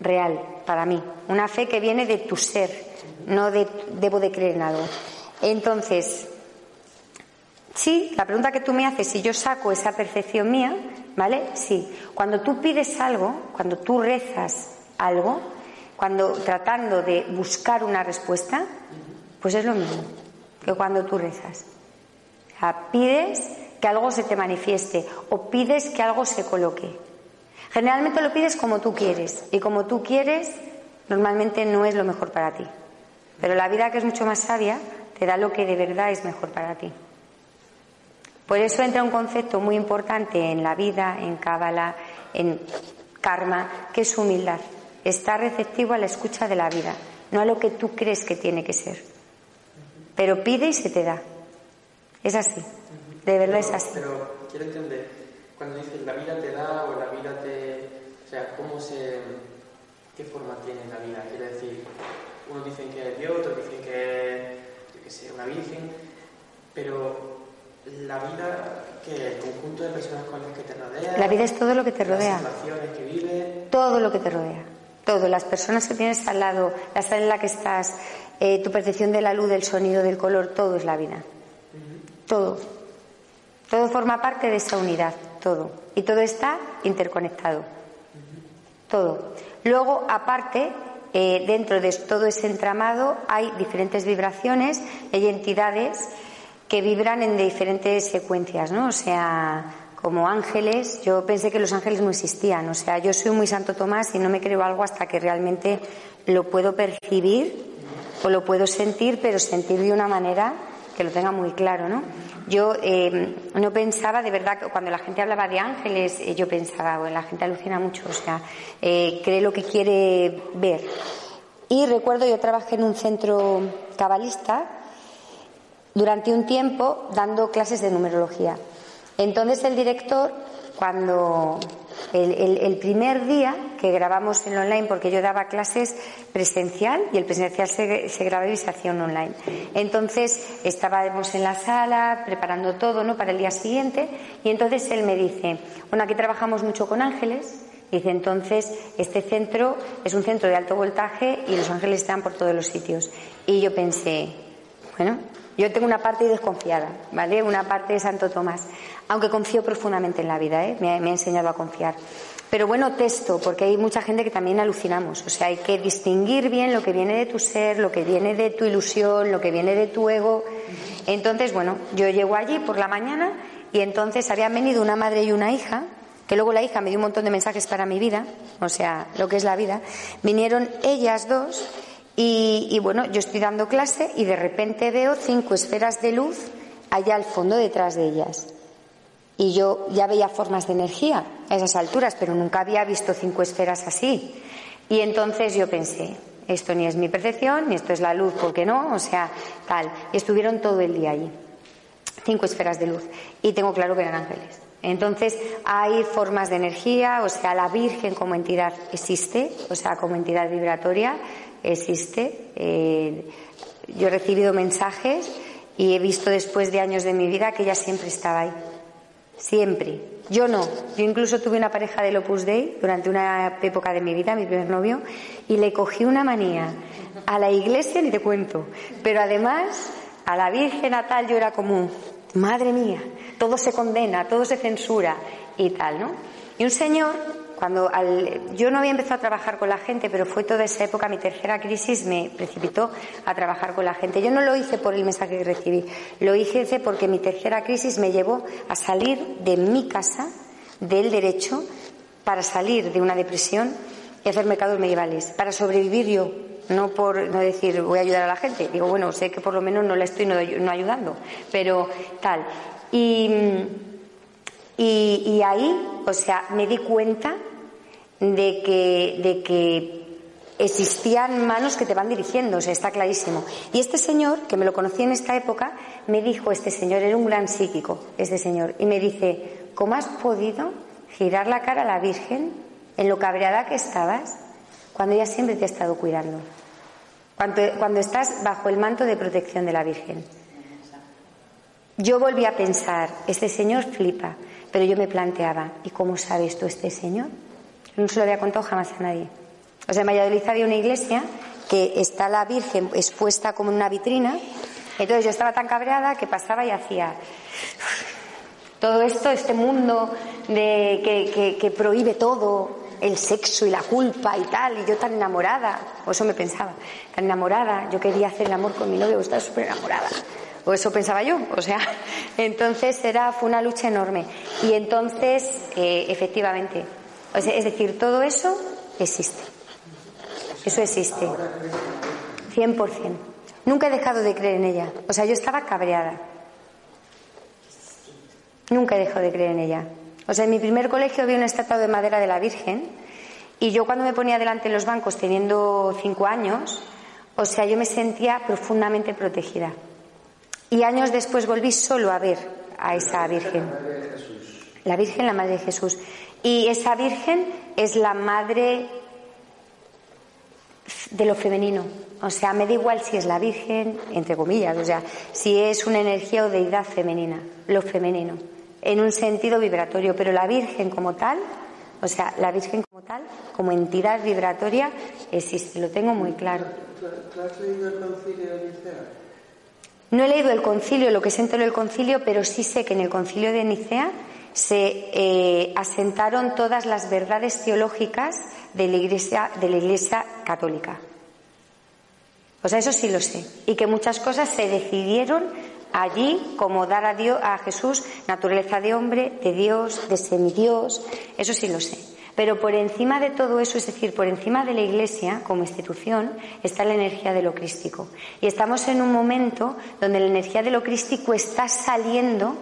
real, para mí. Una fe que viene de tu ser, no de debo de creer en algo. Entonces, Sí, la pregunta que tú me haces, si yo saco esa percepción mía, ¿vale? Sí. Cuando tú pides algo, cuando tú rezas algo, cuando tratando de buscar una respuesta, pues es lo mismo que cuando tú rezas. O sea, pides que algo se te manifieste o pides que algo se coloque. Generalmente lo pides como tú quieres y como tú quieres normalmente no es lo mejor para ti. Pero la vida que es mucho más sabia te da lo que de verdad es mejor para ti. Por eso entra un concepto muy importante en la vida, en Cábala, en karma, que es humildad. Estar receptivo a la escucha de la vida, no a lo que tú crees que tiene que ser. Pero pide y se te da. Es así. De verdad es así. Pero quiero entender, cuando dices la vida te da o la vida te... O sea, ¿cómo se... qué forma tiene la vida? Quiero decir, unos dicen que es Dios, otros dicen que es, yo qué sé, una virgen, pero la vida, que el conjunto de personas con las que te rodeas. La vida es todo lo que te rodea. Las situaciones que vives. Todo lo que te rodea. Todo. Las personas que tienes al lado, la sala en la que estás, eh, tu percepción de la luz, del sonido, del color, todo es la vida. Todo. Todo forma parte de esa unidad. Todo. Y todo está interconectado. Todo. Luego, aparte, eh, dentro de todo ese entramado hay diferentes vibraciones, hay entidades que vibran en diferentes secuencias, ¿no? O sea, como ángeles, yo pensé que los ángeles no existían, o sea, yo soy muy Santo Tomás y no me creo algo hasta que realmente lo puedo percibir o lo puedo sentir, pero sentir de una manera que lo tenga muy claro, ¿no? Yo eh, no pensaba, de verdad, cuando la gente hablaba de ángeles, eh, yo pensaba, bueno, la gente alucina mucho, o sea, eh, cree lo que quiere ver. Y recuerdo, yo trabajé en un centro cabalista durante un tiempo dando clases de numerología. Entonces el director, cuando el, primer día que grabamos en online, porque yo daba clases presencial y el presencial se, se grababa y se hacía en online. Entonces estábamos en la sala preparando todo ¿no? para el día siguiente y entonces él me dice, bueno, aquí trabajamos mucho con ángeles. Dice, entonces, este centro es un centro de alto voltaje y los ángeles están por todos los sitios. Y yo pensé, bueno, yo tengo una parte desconfiada, ¿vale? Una parte de Santo Tomás, aunque confío profundamente en la vida, ¿eh? me, ha enseñado a confiar. Pero bueno, texto, porque hay mucha gente que también alucinamos. O sea, hay que distinguir bien lo que viene de tu ser, lo que viene de tu ilusión, lo que viene de tu ego. Entonces, bueno, yo llego allí por la mañana y entonces habían venido una madre y una hija, que luego la hija me dio un montón de mensajes para mi vida, o sea, lo que es la vida. Vinieron ellas dos y, bueno, yo estoy dando clase y de repente veo cinco esferas de luz allá al fondo detrás de ellas. Y yo ya veía formas de energía a esas alturas, pero nunca había visto cinco esferas así. Y entonces yo pensé, esto ni es mi percepción, ni esto es la luz, ¿por qué no? O sea, tal. Y estuvieron todo el día allí. Cinco esferas de luz. Y tengo claro que eran ángeles. Entonces, hay formas de energía, o sea, la Virgen como entidad existe, o sea, como entidad vibratoria existe. Eh, yo he recibido mensajes y he visto después de años de mi vida que ella siempre estaba ahí. Siempre. Yo no. Yo incluso tuve una pareja del Opus Dei durante una época de mi vida, mi primer novio, y le cogí una manía. A la iglesia ni te cuento. Pero además, a la Virgen natal yo era como, madre mía, todo se condena, todo se censura y tal, ¿no? Y un señor cuando yo no había empezado a trabajar con la gente, pero fue toda esa época, mi tercera crisis me precipitó a trabajar con la gente. Yo no lo hice por el mensaje que recibí, lo hice porque mi tercera crisis me llevó a salir de mi casa, del derecho, para salir de una depresión y hacer mercados medievales, para sobrevivir yo, no por no decir voy a ayudar a la gente, digo, bueno, sé que por lo menos no la estoy no, ayudando, pero tal. Y y, ahí, o sea, me di cuenta de que, de que existían manos que te van dirigiendo, o sea, está clarísimo. Y este señor, que me lo conocí en esta época, me dijo, este señor era un gran psíquico, este señor, y me dice, ¿cómo has podido girar la cara a la Virgen en lo cabreada que estabas cuando ella siempre te ha estado cuidando? Cuando, cuando estás bajo el manto de protección de la Virgen. Yo volví a pensar, este señor flipa, pero yo me planteaba, ¿y cómo sabe esto este señor? No se lo había contado jamás a nadie. O sea, en Valladolid había una iglesia que está la Virgen expuesta como en una vitrina. Entonces yo estaba tan cabreada que pasaba y hacía todo esto, este mundo de, que, que, prohíbe todo, el sexo y la culpa y tal, y yo tan enamorada, o eso me pensaba, tan enamorada, yo quería hacer el amor con mi novio, estaba súper enamorada. O eso pensaba yo, o sea, entonces era, fue una lucha enorme. Y entonces, eh, efectivamente, es decir, todo eso existe. Eso existe. 100%. Nunca he dejado de creer en ella. O sea, yo estaba cabreada. Nunca he dejado de creer en ella. O sea, en mi primer colegio había una estatua de madera de la Virgen y yo cuando me ponía delante en los bancos teniendo cinco años, o sea, yo me sentía profundamente protegida. Y años después volví solo a ver a esa Virgen. La Virgen, la Madre de Jesús. Y esa Virgen es la Madre de lo femenino. O sea, me da igual si es la Virgen, entre comillas, o sea, si es una energía o deidad femenina, lo femenino, en un sentido vibratorio, pero la Virgen como tal, o sea, la Virgen como tal, como entidad vibratoria, existe, lo tengo muy claro. ¿Tú, has leído el concilio de? No he leído el concilio, lo que sé en el concilio, pero sí sé que en el concilio de Nicea se eh, asentaron todas las verdades teológicas de la Iglesia, de la iglesia católica. O sea, eso sí lo sé. Y que muchas cosas se decidieron allí, como dar a, Dios, a Jesús naturaleza de hombre, de Dios, de semidios. Eso sí lo sé. Pero por encima de todo eso, es decir, por encima de la Iglesia como institución, está la energía de lo crístico. Y estamos en un momento donde la energía de lo crístico está saliendo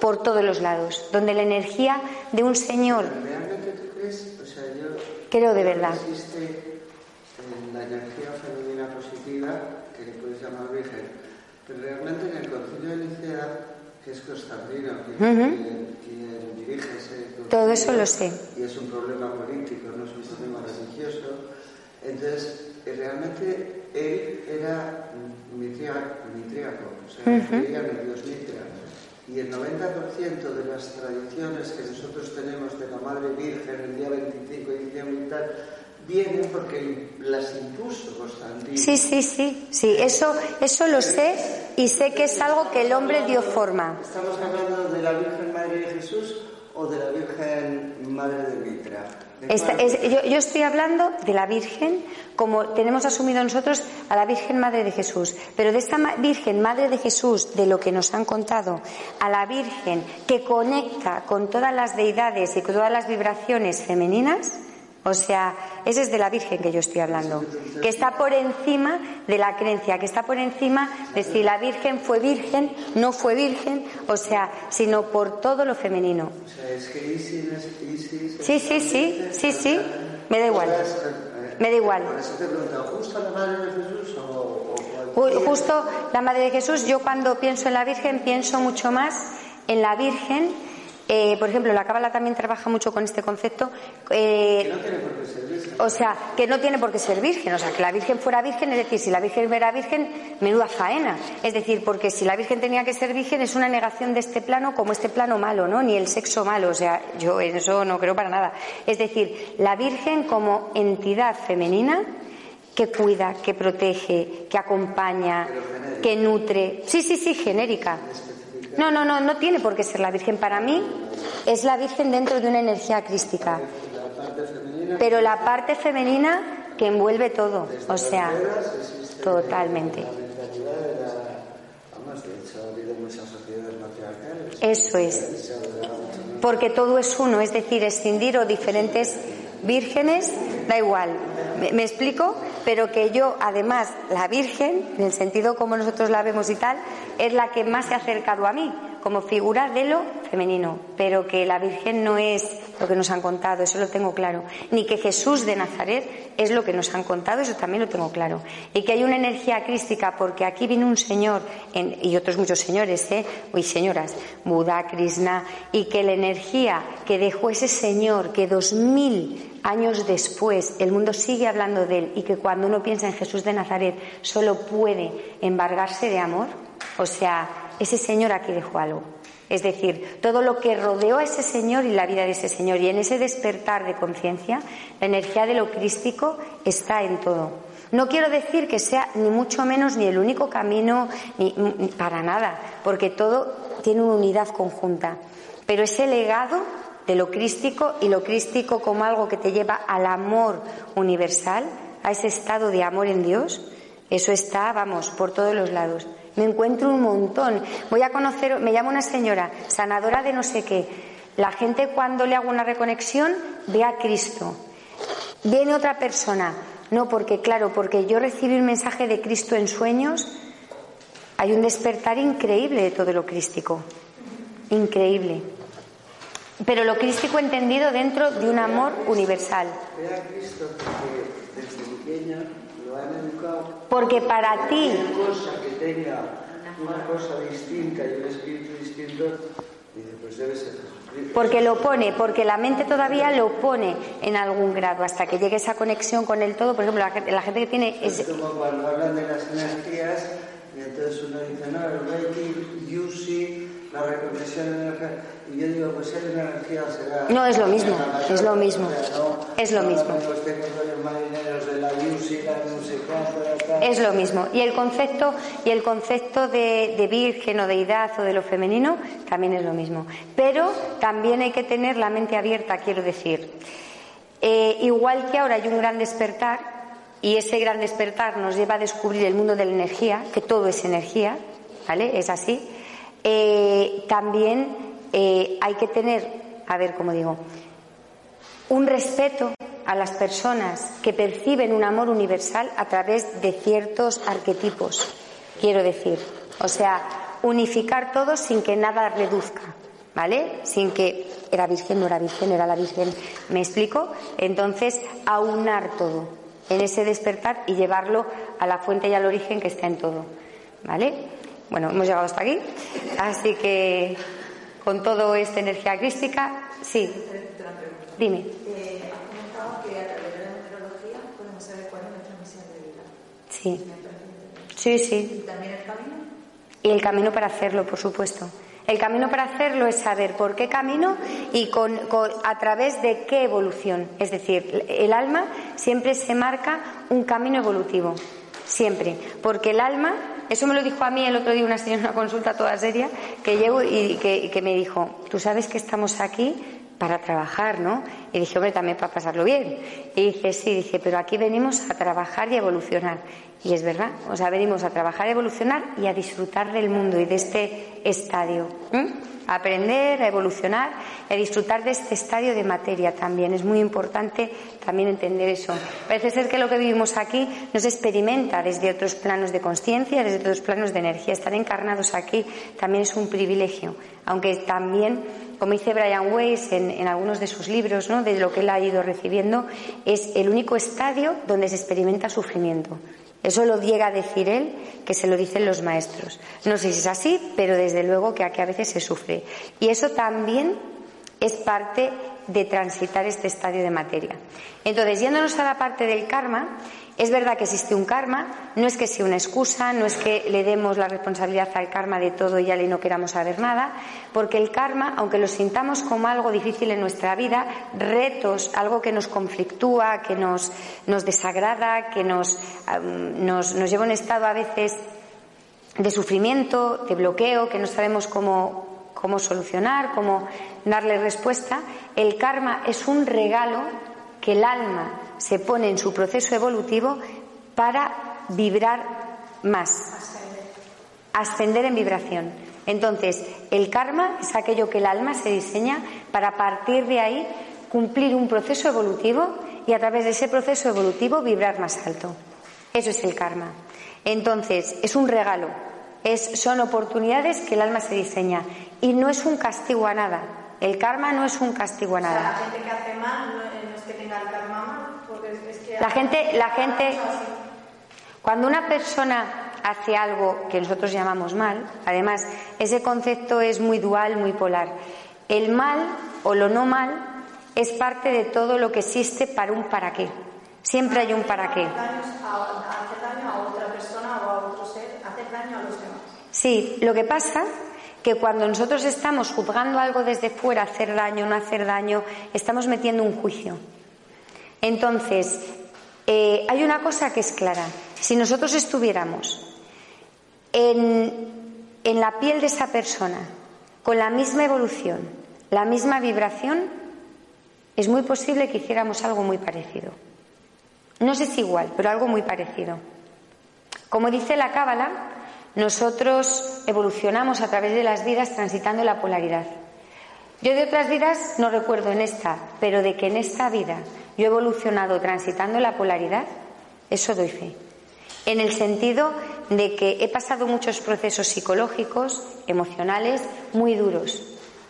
por todos los lados, donde la energía de un Señor. ¿Realmente tú crees? O sea, yo Creo de verdad. Existe eh, la energía femenina positiva, que le puedes llamar virgen, pero realmente en el concilio de Nicea, que es Constantino quien, quien- quien dirige ese concilio, Todo eso lo sé. Y es un problema político, no es un problema religioso. Entonces, eh, realmente él era mitria- mitríaco, o sea, creía en el dios Mitra. Y el 90% de las tradiciones que nosotros tenemos de la Madre Virgen el día 25 de diciembre y tal, vienen porque las impuso Constantino. Sí, sí, sí, sí, eso, eso lo sé y sé que es algo que el hombre dio forma. ¿Estamos hablando de la Virgen Madre de Jesús o de la Virgen Madre de Mitra? ¿De Esta- cuál? es- yo, yo estoy hablando de la Virgen, como tenemos asumido nosotros a la Virgen Madre de Jesús, pero de esta Virgen Madre de Jesús, de lo que nos han contado, a la Virgen que conecta con todas las deidades y con todas las vibraciones femeninas, o sea, ese es de la Virgen que yo estoy hablando, que está por encima de la creencia, que está por encima de si la Virgen fue virgen, no fue virgen, o sea, sino por todo lo femenino. O sea, es que Isis, Isis Sí, sí, sí, sí, sí, me da igual. Me da igual. Por eso te he preguntado, ¿justo la Madre de Jesús o, o cualquier- Ju- Justo la Madre de Jesús, yo cuando pienso en la Virgen pienso mucho más en la Virgen. Eh, por ejemplo, la Cábala también trabaja mucho con este concepto. eh, Que no tiene por qué ser virgen. o sea, que no tiene por qué ser virgen. O sea, que la Virgen fuera virgen, es decir, si la Virgen era virgen, menuda faena. Es decir, porque si la Virgen tenía que ser virgen es una negación de este plano como este plano malo, ¿no? Ni el sexo malo. O sea, yo en eso no creo para nada. Es decir, la Virgen como entidad femenina que cuida, que protege, que acompaña, que nutre. Sí, sí, sí, genérica. No, no, no, no tiene por qué ser la Virgen. Para mí es la Virgen dentro de una energía crística. Pero la parte femenina que envuelve todo, o sea, totalmente. Eso es. Porque todo es uno, es decir, escindir o diferentes vírgenes, da igual. ¿Me, me explico? Pero que yo, además, la Virgen, en el sentido como nosotros la vemos y tal, es la que más se ha acercado a mí, como figura de lo femenino. Pero que la Virgen no es lo que nos han contado, eso lo tengo claro. Ni que Jesús de Nazaret es lo que nos han contado, eso también lo tengo claro. Y que hay una energía crística, porque aquí viene un señor, en- y otros muchos señores, ¿eh? Uy, señoras, Buda, Krishna, y que la energía que dejó ese señor, que dos mil años después el mundo sigue hablando de él, y que cuando uno piensa en Jesús de Nazaret solo puede embargarse de amor, o sea, ese señor aquí dejó algo. Es decir, todo lo que rodeó a ese Señor y la vida de ese Señor. Y en ese despertar de conciencia, la energía de lo crístico está en todo. No quiero decir que sea ni mucho menos ni el único camino, ni, para nada, porque todo tiene una unidad conjunta. Pero ese legado de lo crístico y lo crístico como algo que te lleva al amor universal, a ese estado de amor en Dios, eso está, vamos, por todos los lados. Me encuentro un montón. Voy a conocer, me llama una señora, sanadora de no sé qué. La gente cuando le hago una reconexión ve a Cristo. Viene otra persona. No, porque claro, porque yo recibí un mensaje de Cristo en sueños, hay un despertar increíble de todo lo crístico. Increíble. Pero lo crístico entendido dentro de un amor universal. Porque para ti, Cualquier cosa que tenga una cosa distinta y un espíritu distinto, Dice, pues debe ser Jesucristo. Porque lo pone, porque la mente todavía lo pone en algún grado, hasta que llegue esa conexión con el todo. Por ejemplo, la, gente- la gente que tiene... Es como cuando hablan de las energías, y entonces uno dice, no, el Reiki, Yusi, la reconexión energía. Y yo digo, pues ser energía será. No, es lo mismo, es lo mismo. No- Es lo no mismo. Tal. es lo mismo. Y el concepto, y el concepto de, de virgen o deidad o de lo femenino también es lo mismo. Pero también hay que tener la mente abierta, quiero decir. Eh, igual que ahora hay un gran despertar, y ese gran despertar nos lleva a descubrir el mundo de la energía, que todo es energía, ¿vale? Es así. Eh, también eh, hay que tener, a ver cómo digo, un respeto a las personas que perciben un amor universal a través de ciertos arquetipos, quiero decir. O sea, unificar todo sin que nada reduzca, ¿vale? Sin que era virgen, no era virgen, era la virgen. ¿Me explico? Entonces, aunar todo en ese despertar y llevarlo a la fuente y al origen que está en todo, ¿vale? Bueno, hemos llegado hasta aquí, así que con todo esta energía crística, sí. Dime. Eh, has comentado que a través de la numerología podemos saber cuál es nuestra misión de vida. Sí. Sí, sí. Y también el camino. Y el camino para hacerlo, por supuesto. El camino para hacerlo es saber por qué camino y con, con- a través de qué evolución. Es decir, el alma siempre se marca un camino evolutivo. Siempre. Porque el alma, eso me lo dijo a mí el otro día una señora en una consulta toda seria, que que, y que me dijo, tú sabes que estamos aquí para trabajar, ¿no? Y dije, hombre, también para pasarlo bien. Y dice, sí, dice, pero aquí venimos a trabajar y a evolucionar. Y es verdad, o sea, venimos a trabajar, a evolucionar y a disfrutar del mundo y de este estadio. aprender, a evolucionar y a disfrutar de este estadio de materia también. Es muy importante también entender eso. Parece ser que lo que vivimos aquí no se experimenta desde otros planos de conciencia, desde otros planos de energía. Estar encarnados aquí también es un privilegio, aunque también como dice Brian Weiss en, en algunos de sus libros, ¿no? De lo que él ha ido recibiendo, es el único estadio donde se experimenta sufrimiento. Eso lo llega a decir él, que se lo dicen los maestros. No sé si es así, pero desde luego que aquí a veces se sufre. Y eso también es parte de transitar este estadio de materia. Entonces, yéndonos a la parte del karma, es verdad que existe un karma, no es que sea una excusa, no es que le demos la responsabilidad al karma de todo y ya le no queramos saber nada, porque el karma, aunque lo sintamos como algo difícil en nuestra vida, retos, algo que nos conflictúa, que nos, nos desagrada, que nos, nos, nos lleva a un estado a veces de sufrimiento, de bloqueo, que no sabemos cómo, cómo solucionar, cómo darle respuesta, el karma es un regalo que el alma se pone en su proceso evolutivo para vibrar más, ascender en vibración. Entonces, el karma es aquello que el alma se diseña para partir de ahí cumplir un proceso evolutivo y a través de ese proceso evolutivo vibrar más alto. Eso es el karma. Entonces, es un regalo, es, son oportunidades que el alma se diseña y no es un castigo a nada. El karma no es un castigo a sea, la nada. gente que hace mal es que tenga el karma mal, porque es, es que... La gente, la gente, cuando una persona hace algo que nosotros llamamos mal, además, ese concepto es muy dual, muy polar. El mal o lo no mal es parte de todo lo que existe para un para qué. Siempre hay un para qué. Hacer daño a otra persona o a otro ser, hacer daño a los demás. Sí, lo que pasa que cuando nosotros estamos juzgando algo desde fuera, hacer daño, no hacer daño, estamos metiendo un juicio. Entonces, eh, hay una cosa que es clara. Si nosotros estuviéramos en, la piel de esa persona, con la misma evolución, la misma vibración, es muy posible que hiciéramos algo muy parecido. No sé si igual, pero algo muy parecido. Como dice la Cábala, nosotros evolucionamos a través de las vidas transitando la polaridad. Yo de otras vidas no recuerdo en esta, pero de que en esta vida yo he evolucionado transitando la polaridad, eso doy fe. En el sentido de que he pasado muchos procesos psicológicos, emocionales, muy duros,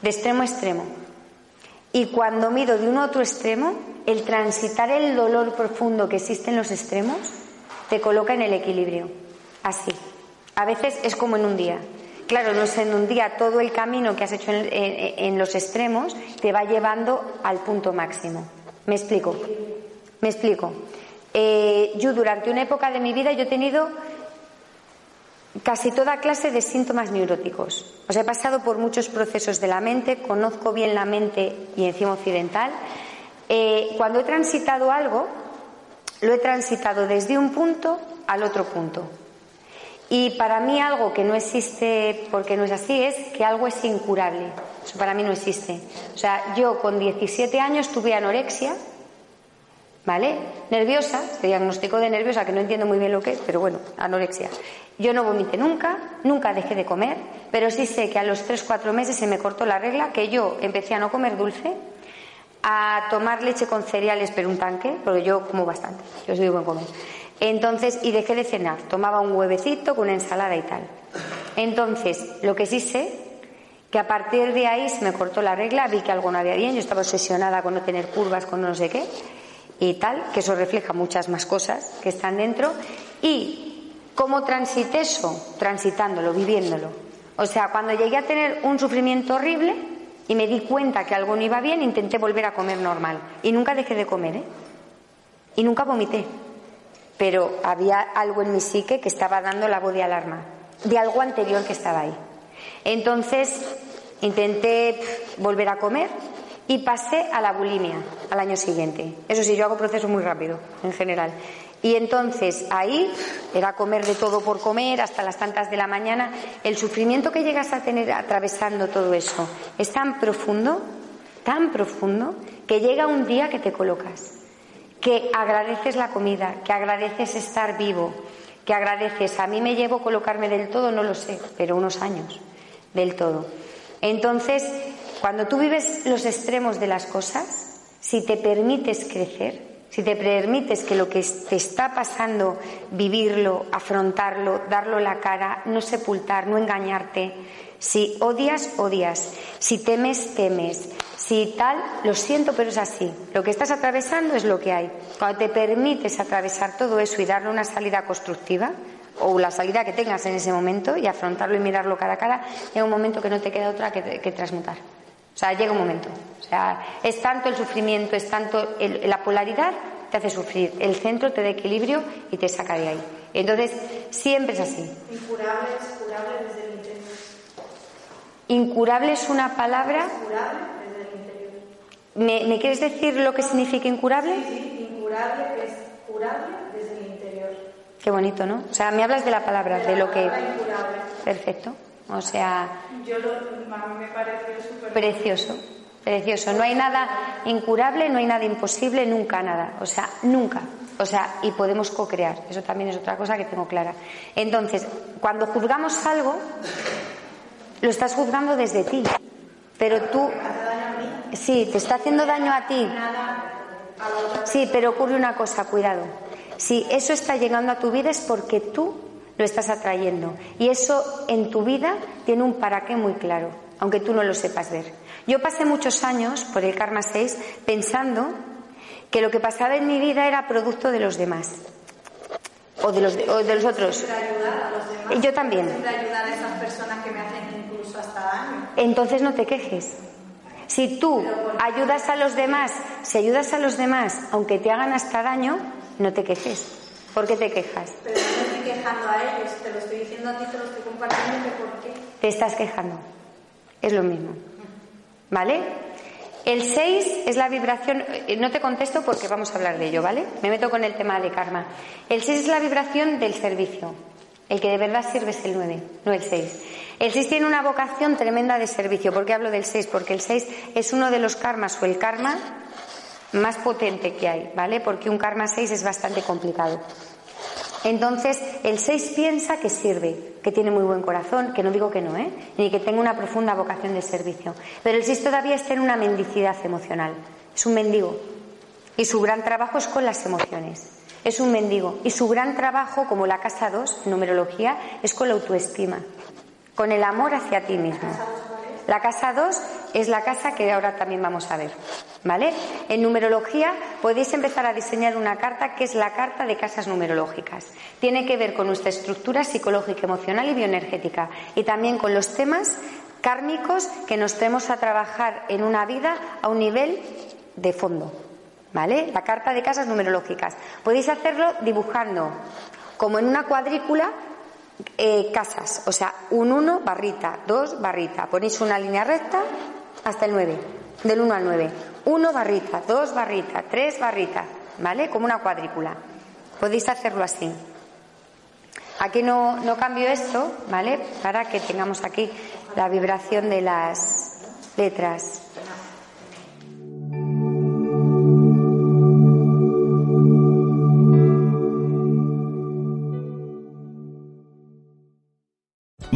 de extremo a extremo. Y cuando mido de un otro extremo, el transitar el dolor profundo que existe en los extremos te coloca en el equilibrio. Así. A veces es como en un día, claro, no sé, en un día todo el camino que has hecho en los extremos te va llevando al punto máximo. ¿Me explico? Me explico. Eh, yo durante una época de mi vida yo he tenido casi toda clase de síntomas neuróticos. O he pasado por muchos procesos de la mente, conozco bien la mente y encima occidental. Eh, cuando he transitado algo, lo he transitado desde un punto al otro punto. Y para mí algo que no existe, porque no es así, es que algo es incurable. Eso para mí no existe. O sea, yo con 17 años tuve anorexia, ¿vale? Nerviosa, se diagnosticó de nerviosa, que no entiendo muy bien lo que es, pero bueno, anorexia. Yo no vomité nunca, nunca dejé de comer, pero sí sé que a los 3-4 meses se me cortó la regla, que yo empecé a no comer dulce, a tomar leche con cereales, pero un tanque, porque yo como bastante, yo soy buen comer. Entonces, y dejé de cenar, tomaba un huevecito con una ensalada y tal. Entonces, lo que sí sé, que a partir de ahí se me cortó la regla, vi que algo no había bien, yo estaba obsesionada con no tener curvas, con no sé qué, y tal, que eso refleja muchas más cosas que están dentro. Y cómo transité eso, transitándolo, viviéndolo. O sea, cuando llegué a tener un sufrimiento horrible y me di cuenta que algo no iba bien, intenté volver a comer normal. Y nunca dejé de comer, ¿eh? Y nunca vomité. Pero había algo en mi psique que estaba dando la voz de alarma, de algo anterior que estaba ahí. Entonces intenté volver a comer y pasé a la bulimia al año siguiente. Eso sí, yo hago proceso muy rápido, en general. Y entonces ahí era comer de todo por comer hasta las tantas de la mañana. El sufrimiento que llegas a tener atravesando todo eso es tan profundo, tan profundo, que llega un día que te colocas, que agradeces la comida, que agradeces estar vivo, que agradeces. A mí me llevo colocarme del todo, no lo sé, pero unos años del todo. Entonces, cuando tú vives los extremos de las cosas, si te permites crecer, si te permites que lo que te está pasando, vivirlo, afrontarlo, darlo la cara, no sepultar, no engañarte, si odias, odias, si temes, temes, si tal, lo siento, pero es así. Lo que estás atravesando es lo que hay. Cuando te permites atravesar todo eso y darle una salida constructiva, o la salida que tengas en ese momento y afrontarlo y mirarlo cara a cara, llega un momento que no te queda otra que, que transmutar. O sea, llega un momento. O sea, es tanto el sufrimiento, es tanto el- la polaridad, te hace sufrir. El centro te da equilibrio y te saca de ahí. Entonces, siempre es así. Incurables, curables desde el interior. Incurable es una palabra. Curable desde el interior. ¿Me, me quieres decir lo que significa incurable? Sí, incurable es curable. Qué bonito, ¿no? O sea, me hablas de la palabra, de lo que. palabra incurable. Perfecto. O sea, Yo lo, a mí me pareció súper... precioso. Precioso. No hay nada incurable, no hay nada imposible, nunca nada. O sea, nunca. O sea, y podemos co-crear. Eso también es otra cosa que tengo clara. Entonces, cuando juzgamos algo, lo estás juzgando desde ti. Pero tú. Sí, te está haciendo daño a ti. Sí, pero ocurre una cosa, cuidado. Si eso está llegando a tu vida es porque tú lo estás atrayendo. Y eso en tu vida tiene un para qué muy claro, aunque tú no lo sepas ver. Yo pasé muchos años por el Karma 6 pensando que lo que pasaba en mi vida era producto de los demás. O de los, o de los otros. Yo también. Entonces no te quejes. Si tú ayudas a los demás, si ayudas a los demás, aunque te hagan hasta daño, no te quejes. ¿Por qué te quejas? Pero no me estoy quejando a ellos, te lo estoy diciendo a ti, te lo estoy compartiendo, por qué. Te estás quejando. Es lo mismo. ¿Vale? El 6 es la vibración, eh, no te contesto porque vamos a hablar de ello, ¿vale? Me meto con el tema de karma. El 6 es la vibración del servicio. El que de verdad sirve es el 9, no el 6. El 6 tiene una vocación tremenda de servicio. ¿Por qué hablo del 6? Porque el 6 es uno de los karmas o el karma más potente que hay, ¿vale? Porque un karma 6 es bastante complicado. Entonces, el 6 piensa que sirve, que tiene muy buen corazón, que no digo que no, ¿eh? Ni que tenga una profunda vocación de servicio. Pero el 6 todavía está en una mendicidad emocional. Es un mendigo. Y su gran trabajo es con las emociones. Es un mendigo. Y su gran trabajo, como la casa 2, numerología, es con la autoestima. Con el amor hacia ti mismo. La casa 2 es la casa que ahora también vamos a ver. ¿Vale? En numerología podéis empezar a diseñar una carta que es la carta de casas numerológicas. Tiene que ver con nuestra estructura psicológica, emocional y bioenergética y también con los temas kármicos que nos tenemos a trabajar en una vida a un nivel de fondo. ¿Vale? La carta de casas numerológicas. Podéis hacerlo dibujando como en una cuadrícula eh, casas, o sea, un 1 barrita, 2 barrita. Ponéis una línea recta hasta el 9, del 1 al 9. 1 barrita, 2 barrita, 3 barrita, ¿vale? Como una cuadrícula. Podéis hacerlo así. Aquí no, no cambio esto, ¿vale? Para que tengamos aquí la vibración de las letras.